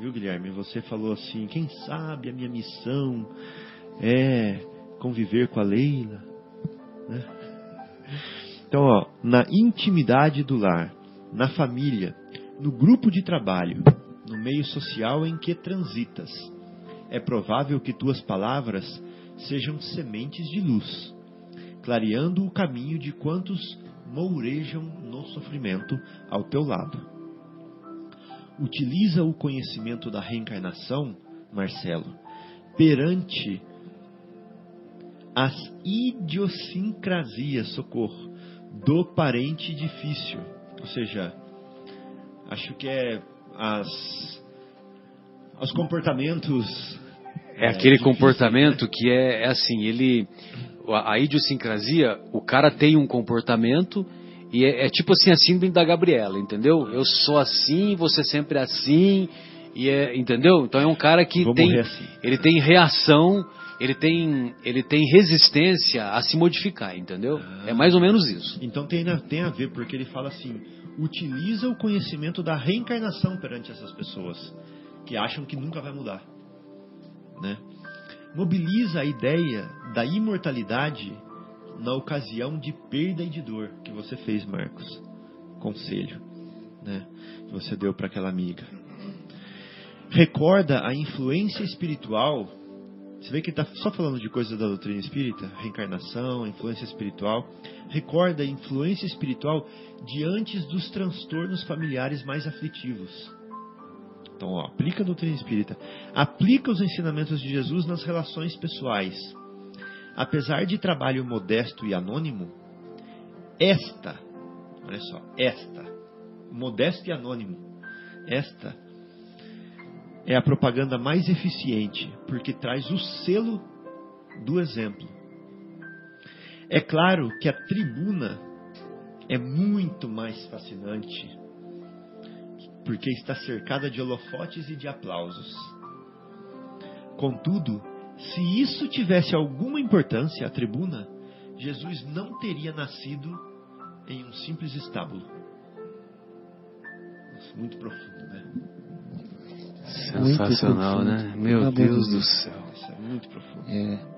Viu, Guilherme? Você falou assim: quem sabe a minha missão é conviver com a Leila. né? Então, ó, na intimidade do lar, na família, no grupo de trabalho, no meio social em que transitas, é provável que tuas palavras sejam sementes de luz, clareando o caminho de quantos mourejam no sofrimento ao teu lado. Utiliza o conhecimento da reencarnação, Marcelo, perante as idiosincrasias, socorro, do parente difícil. Ou seja, acho que é as, os comportamentos. É aquele difíceis, comportamento que é, é assim, ele. A, a idiosincrasia, o cara tem um comportamento e é, é tipo assim a síndrome da Gabriela, entendeu? Eu sou assim, você sempre é assim, e é, entendeu? Então é um cara que Vou tem, assim. ele tem reação, ele tem, ele tem resistência a se modificar, entendeu? Ah. É mais ou menos isso. Então tem, na- tem a ver, porque ele fala assim: utiliza o conhecimento da reencarnação perante essas pessoas que acham que nunca vai mudar. Né? Mobiliza a ideia da imortalidade na ocasião de perda e de dor que você fez, Marcos. Conselho né? que você deu para aquela amiga. Recorda a influência espiritual você vê que está só falando de coisas da doutrina espírita, reencarnação, influência espiritual. Recorda a influência espiritual diante dos transtornos familiares mais aflitivos. Então, ó, aplica a doutrina espírita. Aplica os ensinamentos de Jesus nas relações pessoais. Apesar de trabalho modesto e anônimo, esta, olha só, esta, modesto e anônimo, esta é a propaganda mais eficiente, porque traz o selo do exemplo. É claro que a tribuna é muito mais fascinante, porque está cercada de holofotes e de aplausos. Contudo, se isso tivesse alguma importância, a tribuna, Jesus não teria nascido em um simples estábulo. Nossa, muito profundo, né? Sensacional, profundo. né? Meu. Deus do céu. Isso é muito profundo. É,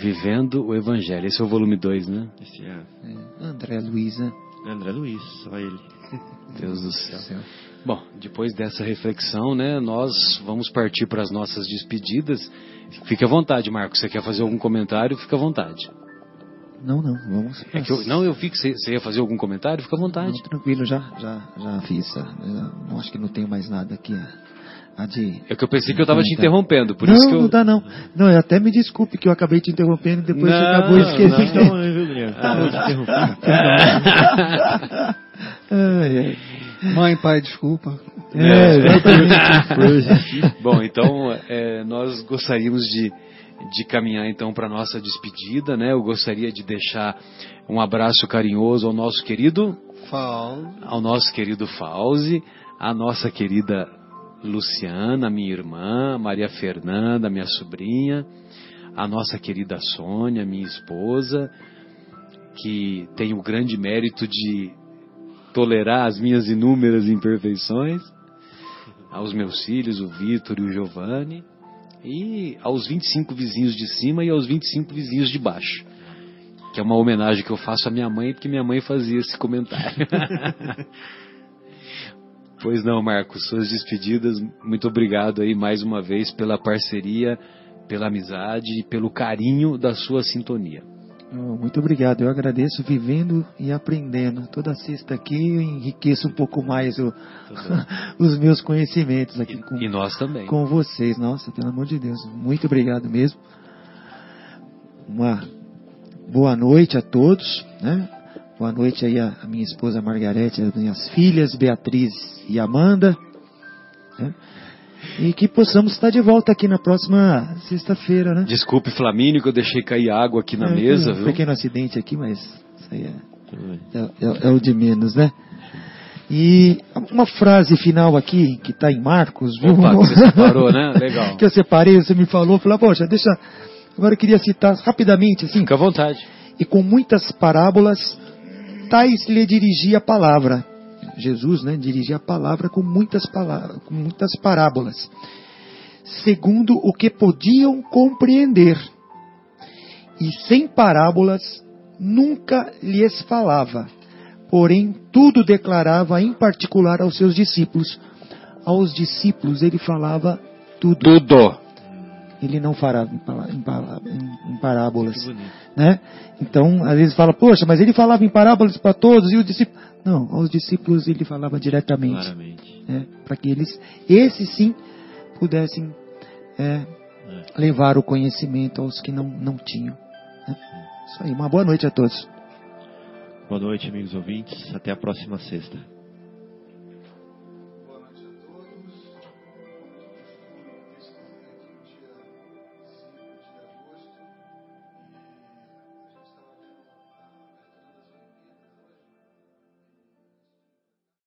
Vivendo o Evangelho. Esse é o volume 2, né? Esse é é, André Luiza. André Luiz, só ele. Deus do céu. Bom, depois dessa reflexão, né, nós vamos partir para as nossas despedidas. Fique à vontade, Marcos. Você quer fazer algum comentário? Fica à vontade. Não, não, vamos. É que eu- não, eu vi que você, você ia fazer algum comentário? Fica à vontade. Não, tranquilo, já, já, já fiz. eu não acho que não tenho mais nada aqui a, de. É que eu pensei que eu estava te interrompendo, por não, isso que eu. não dá não. Não, eu até me desculpe que eu acabei te interrompendo e depois você Não, acabou esquecendo. Vou te interromper. [LAUGHS] Ai, ai. Mãe, pai, desculpa. É, exatamente. [LAUGHS] Bom, então é, nós gostaríamos de, de caminhar então para nossa despedida, né? Eu gostaria de deixar um abraço carinhoso ao nosso querido, Fala. ao nosso querido Fauzi, à nossa querida Luciana, minha irmã, Maria Fernanda, minha sobrinha, a nossa querida Sônia, minha esposa, que tem o grande mérito de tolerar as minhas inúmeras imperfeições, aos meus filhos, o Vitor e o Giovanni, e aos 25 vizinhos de cima e aos 25 vizinhos de baixo. Que é uma homenagem que eu faço à minha mãe, porque minha mãe fazia esse comentário. [LAUGHS] pois não, Marcos, suas despedidas, muito obrigado aí mais uma vez pela parceria, pela amizade e pelo carinho da sua sintonia. Muito obrigado, eu agradeço vivendo e aprendendo. Toda sexta aqui eu enriqueço um pouco mais o, [LAUGHS] os meus conhecimentos aqui com, E nós também. com vocês. Nossa, pelo amor de Deus, muito obrigado mesmo. Uma boa noite a todos, né? Boa noite aí a, a minha esposa Margarete, as minhas filhas Beatriz e Amanda. né? E que possamos estar de volta aqui na próxima sexta-feira, né? Desculpe, Flamínio, que eu deixei cair água aqui na É, mesa, um viu? pequeno acidente aqui, mas isso aí é, é- é- é o de menos, né? E uma frase final aqui, que está em Marcos, viu? Opa, que você [LAUGHS] separou, né? Legal. que eu separei, você me falou, falei, poxa, deixa. Agora eu queria citar rapidamente, assim, Fica à vontade. e com muitas parábolas, tais lhe dirigia a palavra. Jesus, né, dirigia a palavra com muitas palavras, com muitas parábolas, segundo o que podiam compreender. E sem parábolas nunca lhes falava, porém tudo declarava em particular aos seus discípulos. Aos discípulos ele falava tudo. Tudo. Ele não falava em, pala- em pala- em- em parábolas né? Então, às vezes fala, poxa, mas ele falava em parábolas para todos e o discípulo. Não, aos discípulos ele falava diretamente, né? para que eles, esses sim, pudessem é, levar o conhecimento aos que não, não tinham. né? Isso aí, uma boa noite a todos. Boa noite, amigos ouvintes. Até a próxima sexta.